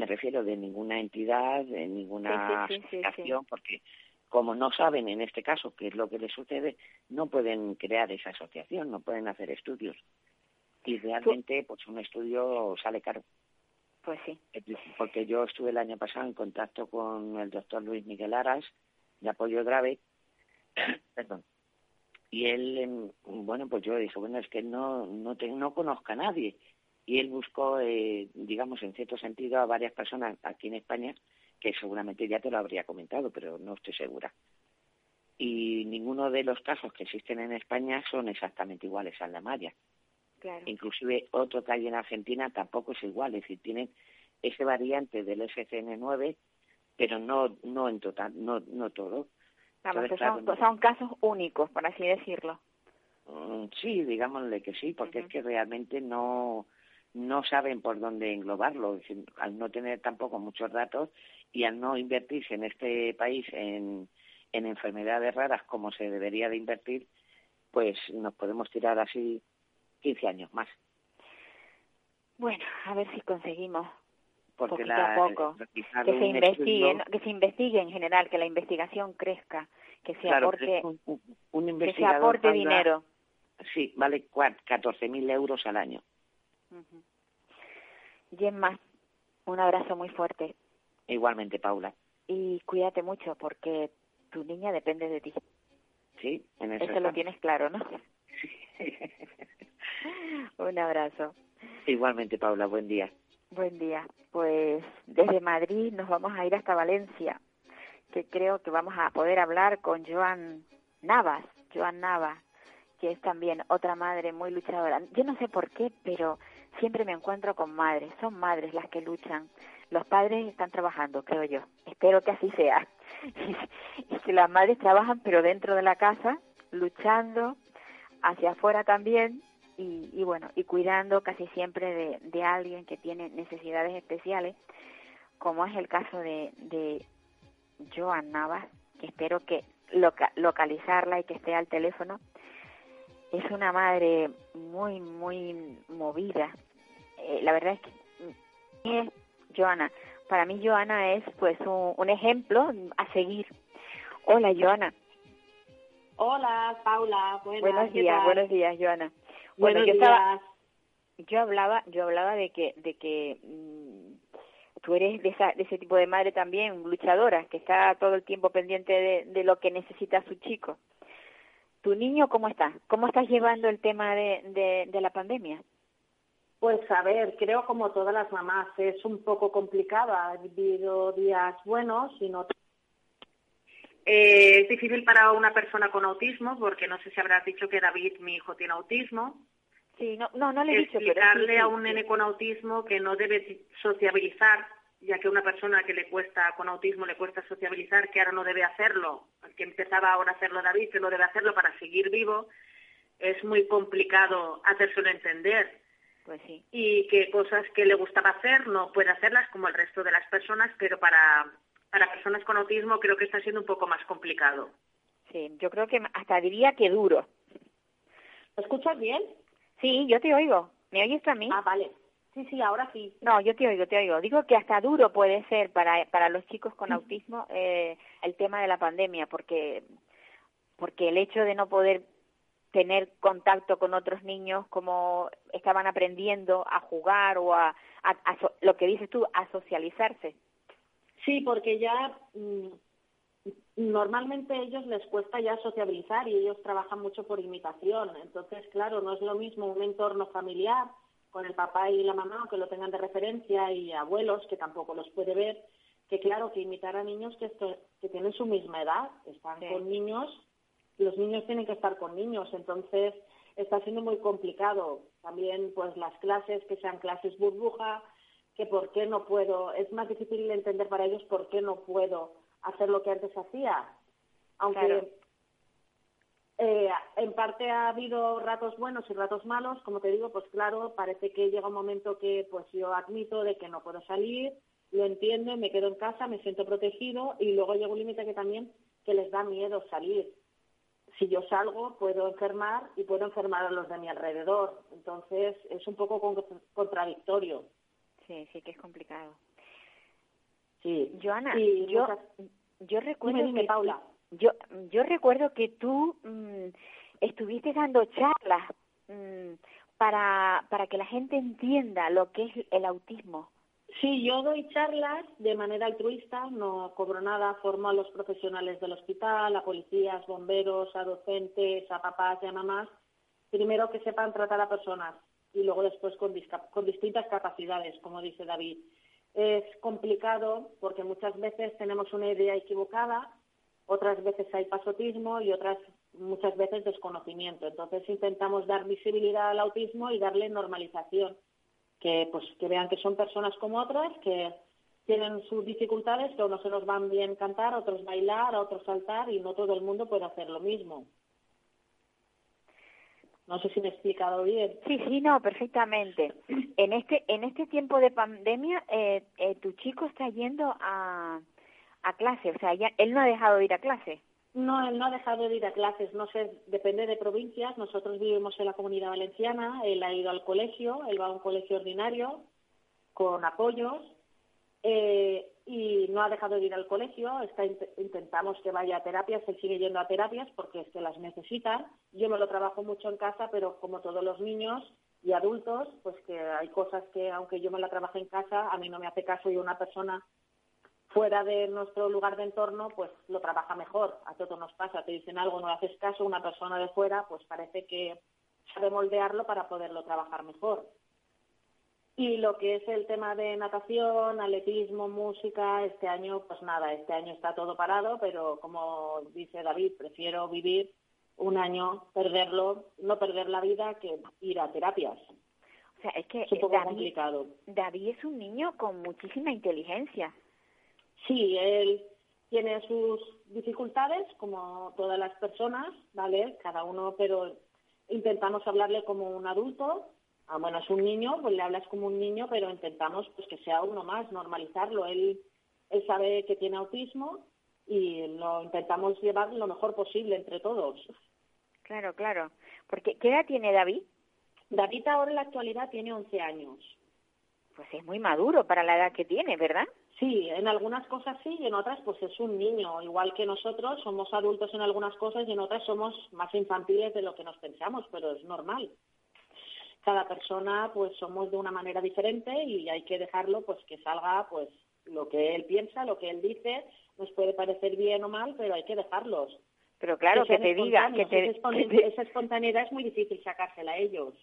me refiero de ninguna entidad, de ninguna Sí, sí, sí, sí, sí. asociación, porque como no saben en este caso qué es lo que les sucede, no pueden crear esa asociación, no pueden hacer estudios. Y realmente, pues un estudio sale caro. Pues sí. Porque yo estuve el año pasado en contacto con el doctor Luis Miguel Aras, de apoyo grave, perdón. Y él, em, bueno, pues yo dije, bueno, es que no, no, te, no conozca a nadie. Y él buscó, eh, digamos, en cierto sentido, a varias personas aquí en España, que seguramente ya te lo habría comentado, pero no estoy segura. Y ninguno de los casos que existen en España son exactamente iguales al de Maya. Claro. Inclusive otro que hay en Argentina tampoco es igual, es decir, tienen ese variante del SCN9, pero no no en total, no no todo. Entonces, que son, claro, son casos únicos, por así decirlo. Mm, Sí, digámosle que sí, porque es que realmente no no saben por dónde englobarlo, es decir, al no tener tampoco muchos datos y al no invertirse en este país en, en enfermedades raras como se debería de invertir, pues nos podemos tirar así 15 años más. Bueno, a ver si conseguimos Porque poquito la, a poco que se investigue, que se investigue en general, que la investigación crezca, que se Claro, aporte, un, un- que se aporte dinero. Sí, vale cua- 14.000 euros al año. Gemma, un abrazo muy fuerte Igualmente, Paula. y cuídate mucho porque tu niña depende de ti. Sí, en eso, Eso lo tienes claro, ¿no? un abrazo. Igualmente, Paula, buen día. Buen día. Pues desde Madrid nos vamos a ir hasta Valencia, que creo que vamos a poder hablar con Joan Navas, Joan Navas, que es también otra madre muy luchadora. Yo no sé por qué, pero siempre me encuentro con madres, son madres las que luchan. Los padres están trabajando, creo yo. Espero que así sea. Y, que las madres trabajan, pero dentro de la casa, luchando, hacia afuera también, y, y bueno, y cuidando casi siempre de, alguien que tiene necesidades especiales, como es el caso de, de Joan Navas, que espero que loca- localizarla y que esté al teléfono. Es una madre muy, muy movida. Eh, la verdad es que es Joana. Para mí Joana es pues un, un ejemplo a seguir. Hola Joana. Hola, Paula. Buenas, buenos ¿qué días, tal? buenos días Joana. Bueno, Buenos yo estaba, días. yo hablaba yo hablaba de que de que mm, tú eres de, esa, de ese tipo de madre también luchadora que está todo el tiempo pendiente de, de lo que necesita su chico tu niño cómo está cómo estás llevando el tema de, de, de la pandemia Pues a ver, creo como todas las mamás, es un poco complicado. Ha vivido días buenos y no. Eh, es difícil para una persona con autismo, porque no sé si habrás dicho que David, mi hijo, tiene autismo. sí no no no le he dicho pero sí, Explicarle sí, a un sí. nene con autismo que no debe sociabilizar, ya que una persona que le cuesta con autismo le cuesta sociabilizar, que ahora no debe hacerlo, que empezaba ahora a hacerlo David, que no debe hacerlo para seguir vivo, es muy complicado hacérselo entender. pues sí y que cosas que le gustaba hacer no puede hacerlas como el resto de las personas, pero para, para personas con autismo creo que está siendo un poco más complicado. sí yo creo que hasta diría que duro ¿Me escuchas bien? sí yo te oigo me oyes tú a mí Ah, vale. Sí, sí, ahora sí. No, yo te oigo, te oigo. Digo que hasta duro puede ser para, para los chicos con autismo eh, el tema de la pandemia, porque, porque el hecho de no poder tener contacto con otros niños como estaban aprendiendo a jugar o a, a- a so- lo que dices tú, a socializarse. Sí, porque ya mm, normalmente a ellos les cuesta ya sociabilizar y ellos trabajan mucho por imitación. Entonces, claro, no es lo mismo un entorno familiar con el papá y la mamá, que lo tengan de referencia, y abuelos, que tampoco los puede ver, que claro, que imitar a niños que, esto- que tienen su misma edad, están Sí. con niños, los niños tienen que estar con niños, entonces está siendo muy complicado. También, pues, las clases, que sean clases burbuja, que por qué no puedo, es más difícil de entender para ellos por qué no puedo hacer lo que antes hacía. Aunque Claro. Eh, en parte ha habido ratos buenos y ratos malos, como te digo, pues claro, parece que llega un momento que pues yo admito de que no puedo salir, lo entiendo, me quedo en casa, me siento protegido y luego llega un límite que también que les da miedo salir. Si yo salgo, puedo enfermar y puedo enfermar a los de mi alrededor. Entonces, es un poco contradictorio. Sí, sí que es complicado. Sí. Joana, yo, muchas- yo recuerdo Dime, dime, que Paula. Yo yo recuerdo que tú mm, estuviste dando charlas mm, para para que la gente entienda lo que es el autismo. Sí, yo doy charlas de manera altruista, no cobro nada, formo a los profesionales del hospital, a policías, bomberos, a docentes, a papás y a mamás, primero que sepan tratar a personas y luego después con, con distintas capacidades, como dice David. Es complicado porque muchas veces tenemos una idea equivocada, otras veces hay pasotismo y otras muchas veces desconocimiento. Entonces intentamos dar visibilidad al autismo y darle normalización que pues que vean que son personas como otras que tienen sus dificultades que unos se nos van bien cantar, otros bailar, otros saltar y no todo el mundo puede hacer lo mismo. No sé si me he explicado bien. Sí, sí, no, perfectamente. En este en este tiempo de pandemia, eh, eh, tu chico está yendo a a clase, o sea, él no ha dejado de ir a clase. No, él no ha dejado de ir a clases, no sé, depende de provincias. Nosotros vivimos en la comunidad valenciana, él ha ido al colegio, él va a un colegio ordinario con apoyos eh, y no ha dejado de ir al colegio. Está, int- intentamos que vaya a terapias, él sigue yendo a terapias porque es que las necesita. Yo me lo trabajo mucho en casa, pero como todos los niños y adultos, pues que hay cosas que aunque yo me la trabaje en casa, a mí no me hace caso y una persona fuera de nuestro lugar de entorno, pues lo trabaja mejor. A todos nos pasa, te dicen algo, no le haces caso, una persona de fuera, pues parece que sabe moldearlo para poderlo trabajar mejor. Y lo que es el tema de natación, atletismo, música, este año, pues nada, este año está todo parado, pero como dice David, prefiero vivir un año, perderlo, no perder la vida, que ir a terapias. O sea, es que Es un poco David, complicado. David es un niño con muchísima inteligencia. Sí, él tiene sus dificultades, como todas las personas, ¿vale? Cada uno, pero intentamos hablarle como un adulto. Ah, bueno, es un niño, pues le hablas como un niño, pero intentamos pues que sea uno más, normalizarlo. Él, él sabe que tiene autismo y lo intentamos llevar lo mejor posible entre todos. Claro, claro. Porque ¿qué edad tiene David? David ahora en la actualidad tiene 11 años. Pues es muy maduro para la edad que tiene, ¿verdad? Sí, en algunas cosas sí y en otras pues es un niño, igual que nosotros somos adultos en algunas cosas y en otras somos más infantiles de lo que nos pensamos, pero es normal. Cada persona pues somos de una manera diferente y hay que dejarlo pues que salga pues lo que él piensa, lo que él dice, nos puede parecer bien o mal, pero hay que dejarlos. Pero claro, que te diga, que te- esa espontaneidad es muy difícil sacársela a ellos.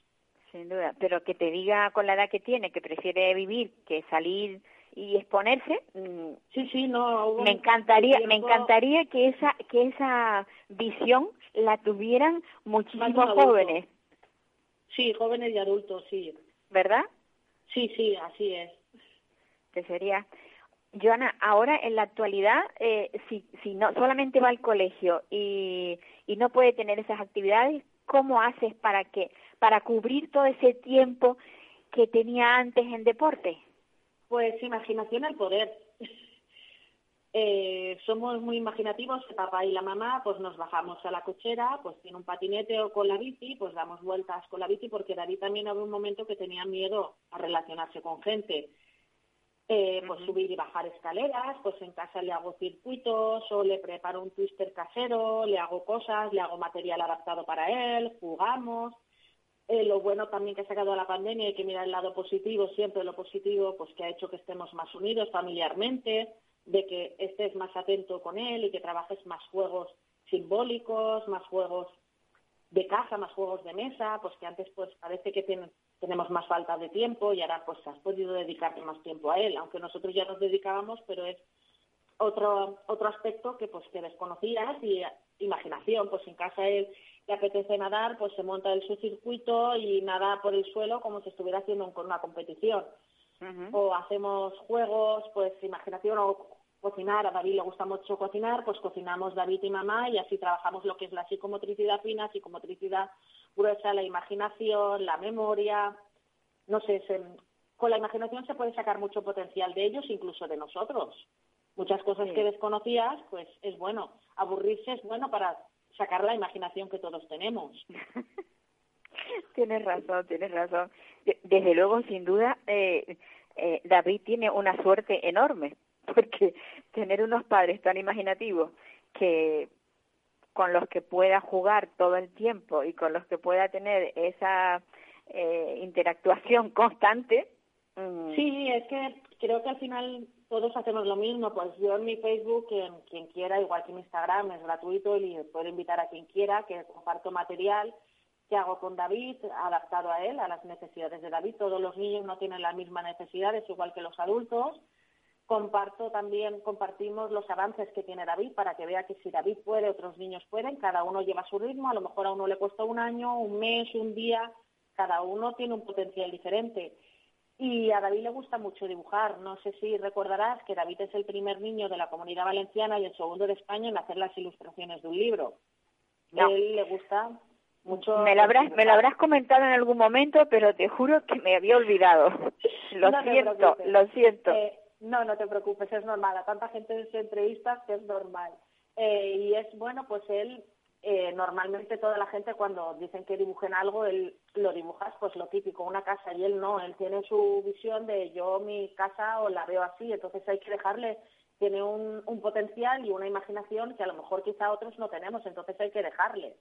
Sin duda, pero que te diga con la edad que tiene que prefiere vivir que salir y exponerse, mm, Sí, sí, no. me encantaría, me encantaría que esa que esa visión la tuvieran muchísimos jóvenes, Sí, jóvenes y adultos, sí. ¿verdad? Sí, sí, así es. que sería Joana ahora en la actualidad eh, si si no solamente va al colegio y y no puede tener esas actividades cómo haces para que para cubrir todo ese tiempo que tenía antes en deporte Pues imaginación al poder. Eh, somos muy imaginativos, el papá y la mamá, pues nos bajamos a la cochera, pues tiene un patinete o con la bici, pues damos vueltas con la bici, porque David también había un momento que tenía miedo a relacionarse con gente. Eh, pues subir y bajar escaleras, pues en casa le hago circuitos o le preparo un twister casero, le hago cosas, le hago material adaptado para él, jugamos. Eh, lo bueno también que ha sacado la pandemia, hay que mirar el lado positivo, siempre lo positivo, pues que ha hecho que estemos más unidos familiarmente, de que estés más atento con él y que trabajes más juegos simbólicos, más juegos de casa, más juegos de mesa, pues que antes pues parece que tienen- tenemos más falta de tiempo y ahora pues has podido dedicarte más tiempo a él, aunque nosotros ya nos dedicábamos, pero es otro otro aspecto que pues que desconocías y imaginación, pues en casa él le apetece nadar, pues se monta el su circuito y nada por el suelo como si estuviera haciendo un- una competición. O hacemos juegos, pues imaginación, o cocinar, a David le gusta mucho cocinar, pues cocinamos David y mamá y así trabajamos lo que es la psicomotricidad fina, psicomotricidad gruesa, la imaginación, la memoria, no sé, con la imaginación se puede sacar mucho potencial de ellos, incluso de nosotros. Muchas cosas que desconocías, pues es bueno. Aburrirse es bueno para sacar la imaginación que todos tenemos. tienes razón, tienes razón. Desde luego, sin duda, eh, eh, David tiene una suerte enorme, porque tener unos padres tan imaginativos que con los que pueda jugar todo el tiempo y con los que pueda tener esa eh, interactuación constante. Mm. Sí, es que creo que al final todos hacemos lo mismo. Pues yo en mi Facebook, quien, quien quiera, igual que en Instagram, es gratuito y puedo invitar a quien quiera, que comparto material que hago con David, adaptado a él, a las necesidades de David. Todos los niños no tienen las mismas necesidades, igual que los adultos. Comparto también, compartimos los avances que tiene David para que vea que si David puede, otros niños pueden. Cada uno lleva su ritmo. A lo mejor a uno le cuesta un año, un mes, un día. Cada uno tiene un potencial diferente. Y a David le gusta mucho dibujar. No sé si recordarás que David es el primer niño de la comunidad valenciana y el segundo de España en hacer las ilustraciones de un libro. A él le gusta mucho. Me lo, habrás, me lo habrás comentado en algún momento, pero te juro que me había olvidado. Lo siento, lo siento. Eh, no, no te preocupes, es normal. A tanta gente en entrevistas que es normal. Eh, y es bueno, pues él eh, normalmente toda la gente cuando dicen que dibujen algo, él lo dibujas pues lo típico, una casa, y él no, él tiene su visión de yo mi casa o la veo así, entonces hay que dejarle, tiene un, un potencial y una imaginación que a lo mejor quizá otros no tenemos, entonces hay que dejarle.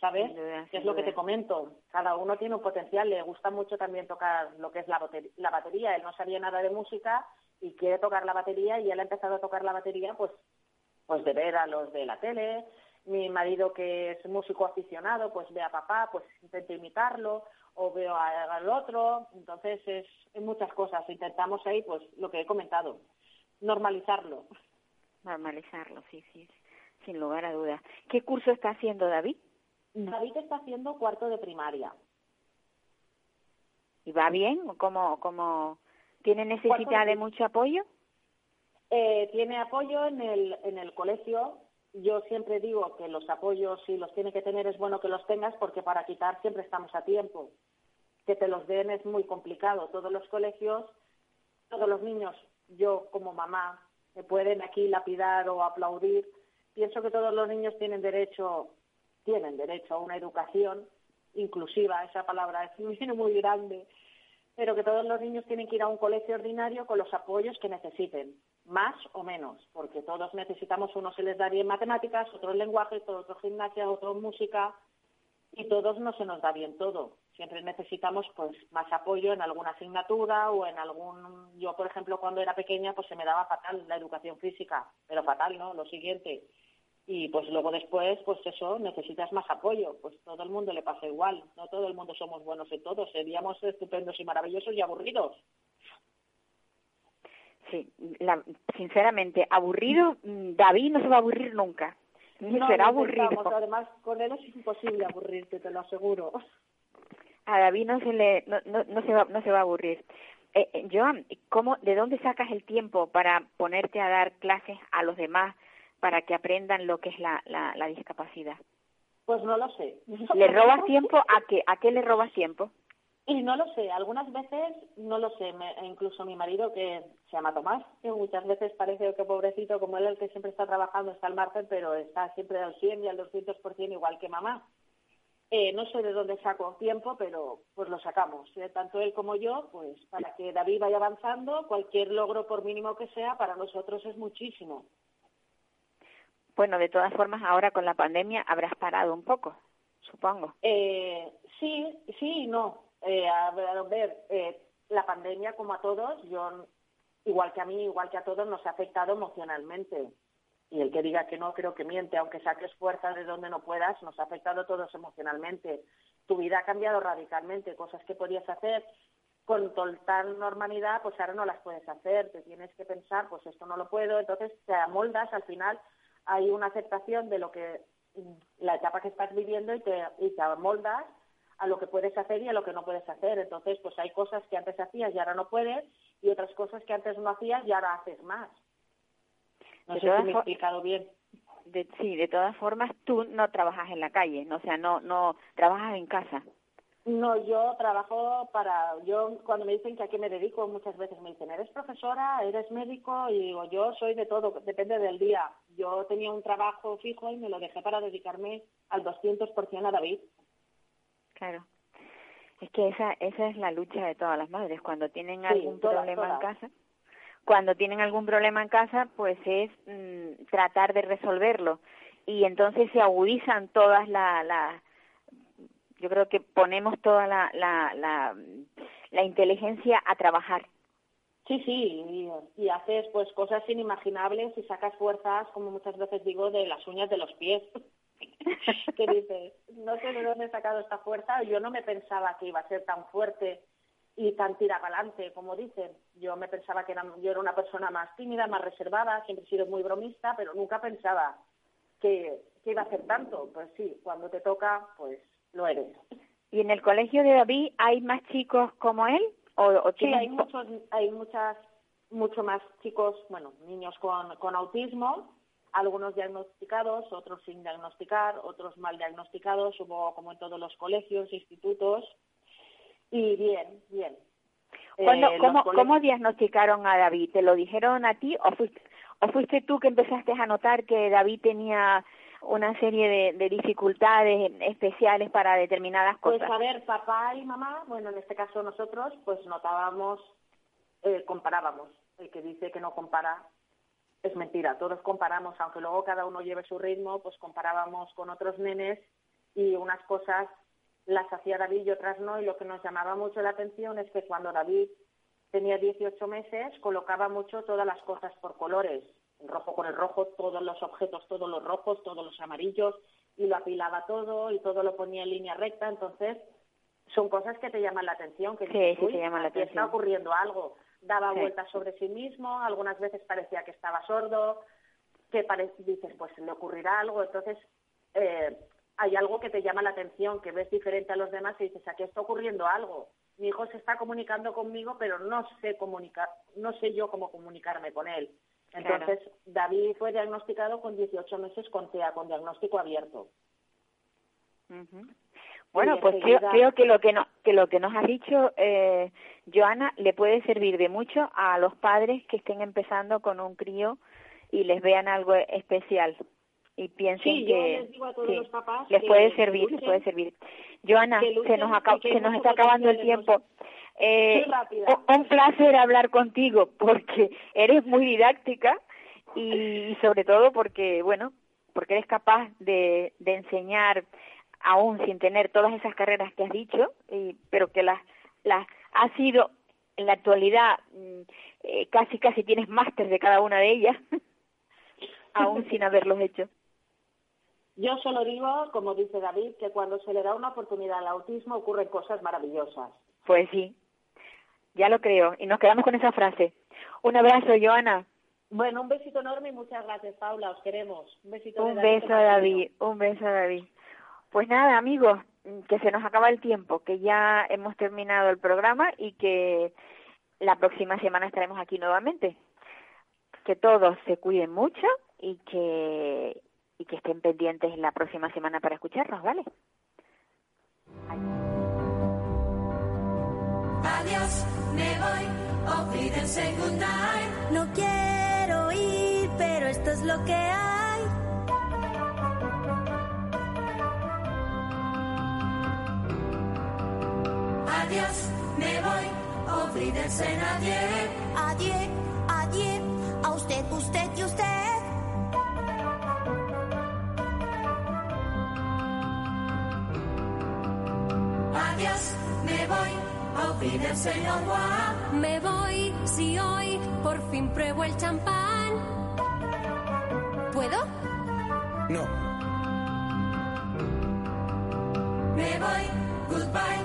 ¿sabes? Que es lo que te comento. Cada uno tiene un potencial. Le gusta mucho también tocar lo que es la, la batería. Él no sabía nada de música y quiere tocar la batería y él ha empezado a tocar la batería pues, pues de ver a los de la tele, mi marido que es músico aficionado, pues ve a papá, pues intento imitarlo, o veo al otro, entonces es, muchas cosas. Intentamos ahí, pues lo que he comentado, normalizarlo. Normalizarlo, sí, sí, sin lugar a dudas. ¿Qué curso está haciendo David? David está haciendo cuarto de primaria. ¿Y va bien? ¿Cómo, cómo tiene necesidad de mucho apoyo? Eh, tiene apoyo en el, en el colegio, yo siempre digo que los apoyos, si los tiene que tener, es bueno que los tengas porque para quitar siempre estamos a tiempo. Que te los den es muy complicado. Todos los colegios, todos los niños, yo como mamá, me pueden aquí lapidar o aplaudir. Pienso que todos los niños tienen derecho, tienen derecho a una educación inclusiva. Esa palabra es muy, grande pero que todos los niños tienen que ir a un colegio ordinario con los apoyos que necesiten, más o menos, porque todos necesitamos, unos se les da bien matemáticas, otros lenguaje, otros gimnasia, otros música, y todos no se nos da bien todo. Siempre necesitamos pues más apoyo en alguna asignatura o en algún yo por ejemplo cuando era pequeña pues se me daba fatal la educación física, pero fatal, ¿no? Lo siguiente, y pues luego después, pues eso, necesitas más apoyo. Pues todo el mundo le pasa igual, no todo el mundo somos buenos en todo, seríamos estupendos y maravillosos y aburridos. Sí, sinceramente, aburrido, mm, David no se va a aburrir nunca, ni será aburrido. Además, con él es imposible aburrirte, te lo aseguro. A David no se le, no, no, se va, no se va a aburrir. Eh, eh, Joan, ¿cómo, ¿de dónde sacas el tiempo para ponerte a dar clases a los demás para que aprendan lo que es la, la, discapacidad? Pues no lo sé. ¿Le robas tiempo? ¿A qué, ¿A qué le robas tiempo? Y no lo sé, algunas veces no lo sé, incluso mi marido que se llama Tomás, que muchas veces parece que pobrecito como él el que siempre está trabajando está al margen, pero está siempre al 100 y al 200% igual que mamá. Eh, no sé de dónde saco tiempo, pero pues lo sacamos, ¿eh? tanto él como yo, pues para que David vaya avanzando, cualquier logro por mínimo que sea, para nosotros es muchísimo. Bueno, de todas formas, ahora con la pandemia habrás parado un poco, supongo. Eh, sí, sí y no. Eh, a ver, eh, la pandemia, como a todos, yo, igual que a mí, igual que a todos, nos ha afectado emocionalmente. Y el que diga que no, creo que miente, aunque saques fuerza de donde no puedas, nos ha afectado a todos emocionalmente. Tu vida ha cambiado radicalmente, cosas que podías hacer con total normalidad, pues ahora no las puedes hacer, te tienes que pensar, pues esto no lo puedo, entonces te amoldas al final hay una aceptación de lo que la etapa que estás viviendo y te, y te amoldas a lo que puedes hacer y a lo que no puedes hacer. Entonces, pues hay cosas que antes hacías y ahora no puedes y otras cosas que antes no hacías y ahora haces más. No sé si me he explicado bien. De, sí, de todas formas, tú no trabajas en la calle, ¿no? o sea, no, no trabajas en casa. No, yo trabajo para, yo cuando me dicen que a qué me dedico, muchas veces me dicen, ¿eres profesora? ¿Eres médico? Y digo, yo soy de todo, depende del día. Yo tenía un trabajo fijo y me lo dejé para dedicarme al 200% a David. Claro. Es que esa, esa es la lucha de todas las madres. Cuando tienen algún problema en casa, cuando tienen algún problema en casa, pues es mm, tratar de resolverlo. Y entonces se agudizan todas las la, yo creo que ponemos toda la, la, la, la inteligencia a trabajar. Sí, sí, y, haces pues cosas inimaginables y sacas fuerzas, como muchas veces digo, de las uñas de los pies. que dices, no sé de dónde he sacado esta fuerza, yo no me pensaba que iba a ser tan fuerte y tan tira para adelante, como dicen. Yo me pensaba que era, yo era una persona más tímida, más reservada, siempre he sido muy bromista, pero nunca pensaba que, que iba a hacer tanto. Pues sí, cuando te toca, pues lo eres. ¿Y en el colegio de David hay más chicos como él? ¿O, sí, hay muchos, hay muchas, mucho más chicos, bueno, niños con, con autismo, algunos diagnosticados, otros sin diagnosticar, otros mal diagnosticados, hubo como en todos los colegios, institutos, y bien, bien. Eh, cómo, ¿Cómo diagnosticaron a David? ¿Te lo dijeron a ti o fuiste, o fuiste tú que empezaste a notar que David tenía una serie de, dificultades especiales para determinadas pues, cosas? Pues a ver, papá y mamá, bueno, en este caso nosotros, pues notábamos, eh, comparábamos. El que dice que no compara es mentira. Todos comparamos, aunque luego cada uno lleve su ritmo, pues comparábamos con otros nenes y unas cosas las hacía David y otras no. Y lo que nos llamaba mucho la atención es que cuando David tenía 18 meses, colocaba mucho todas las cosas por colores rojo con el rojo, todos los objetos, todos los rojos, todos los amarillos, y lo apilaba todo y todo lo ponía en línea recta. Entonces, son cosas que te llaman la atención, que sí, sí, te llaman la atención. está ocurriendo algo. Daba vueltas sobre sí mismo, algunas veces parecía que estaba sordo, que dices, pues le ocurrirá algo. Entonces, eh, hay algo que te llama la atención, que ves diferente a los demás y dices, aquí está ocurriendo algo. Mi hijo se está comunicando conmigo, pero no sé comunicar, no sé yo cómo comunicarme con él. Entonces, David fue diagnosticado con 18 meses con TEA, con diagnóstico abierto. Bueno, pues creo, que lo que, no, que lo que nos ha dicho eh, Joana le puede servir de mucho a los padres que estén empezando con un crío y les vean algo especial y piensen que les, puede servir, les puede servir. Joana, se nos, se nos está acabando el tiempo. Eh, un placer hablar contigo porque eres muy didáctica y sobre todo porque, bueno, porque eres capaz de, de enseñar aún sin tener todas esas carreras que has dicho, y, pero que las, las ha sido en la actualidad mm, eh, casi casi tienes máster de cada una de ellas, aún sin haberlos hecho. Yo solo digo, como dice David, que cuando se le da una oportunidad al autismo ocurren cosas maravillosas. Pues sí, ya lo creo. Y nos quedamos con esa frase. Un abrazo, Joana. Bueno, un besito enorme y muchas gracias, Paula. Os queremos. Un besito. Un beso, David. Un beso, David. Pues nada, amigos, que se nos acaba el tiempo, que ya hemos terminado el programa y que la próxima semana estaremos aquí nuevamente. Que todos se cuiden mucho y que y que estén pendientes la próxima semana para escucharnos, ¿vale? Adiós, me voy, night. No quiero ir, pero esto es lo que hay. Adiós, me voy, auf Wiedersehen, adiós. Adiós, adiós, a usted, usted y usted. Adiós, me voy señor Me voy si hoy por fin pruebo el champán. ¿Puedo? No. Me voy, goodbye,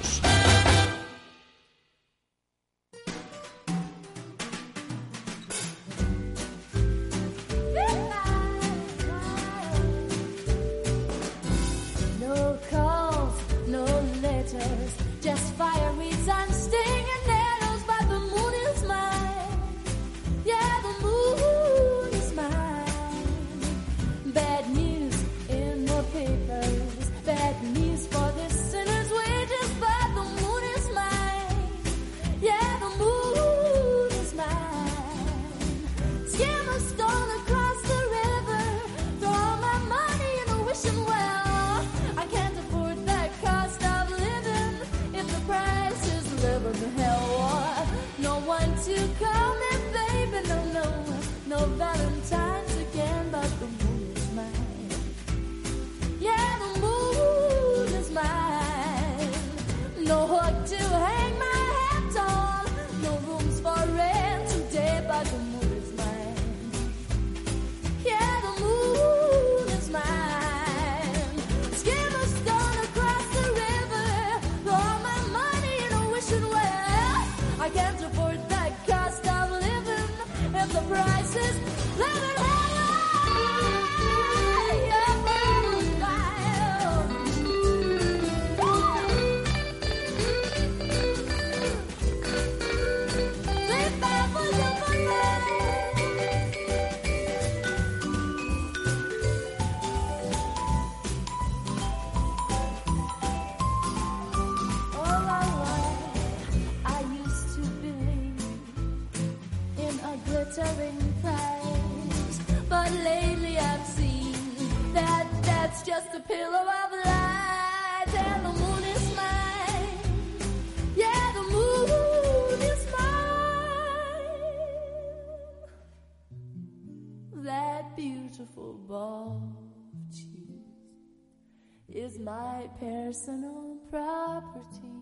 my personal property.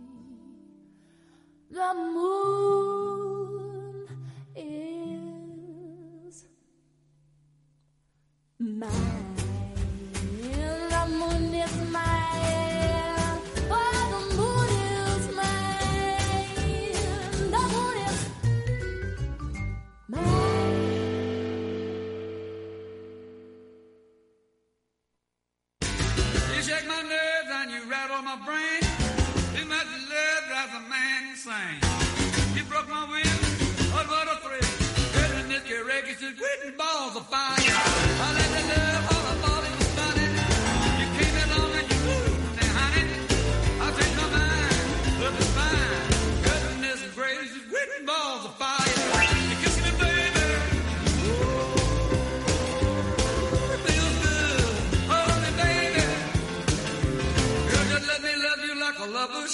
The moon is mine. my brain. Too much love drives a man insane. You broke my will. Oh, what a thrill. Girl, in this reggae, she's quitting, balls of fire. I let the love.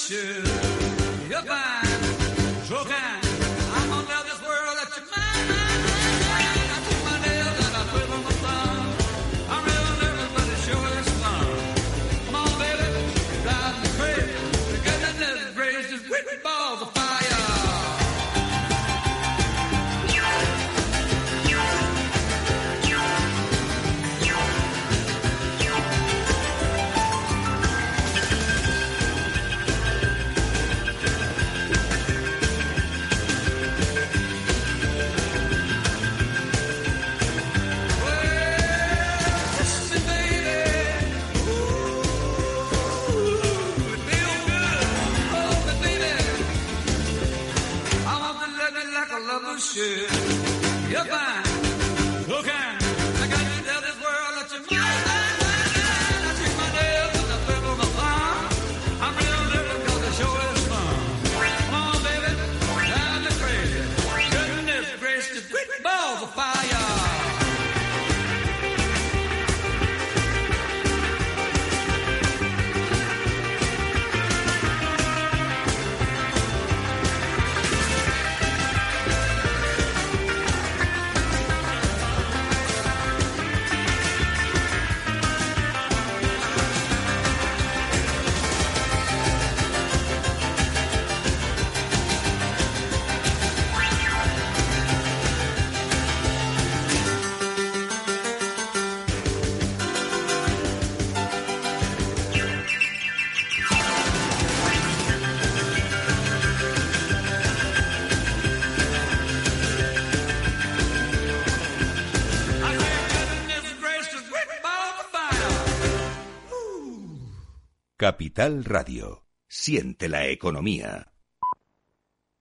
should. Capital Radio. Siente la economía.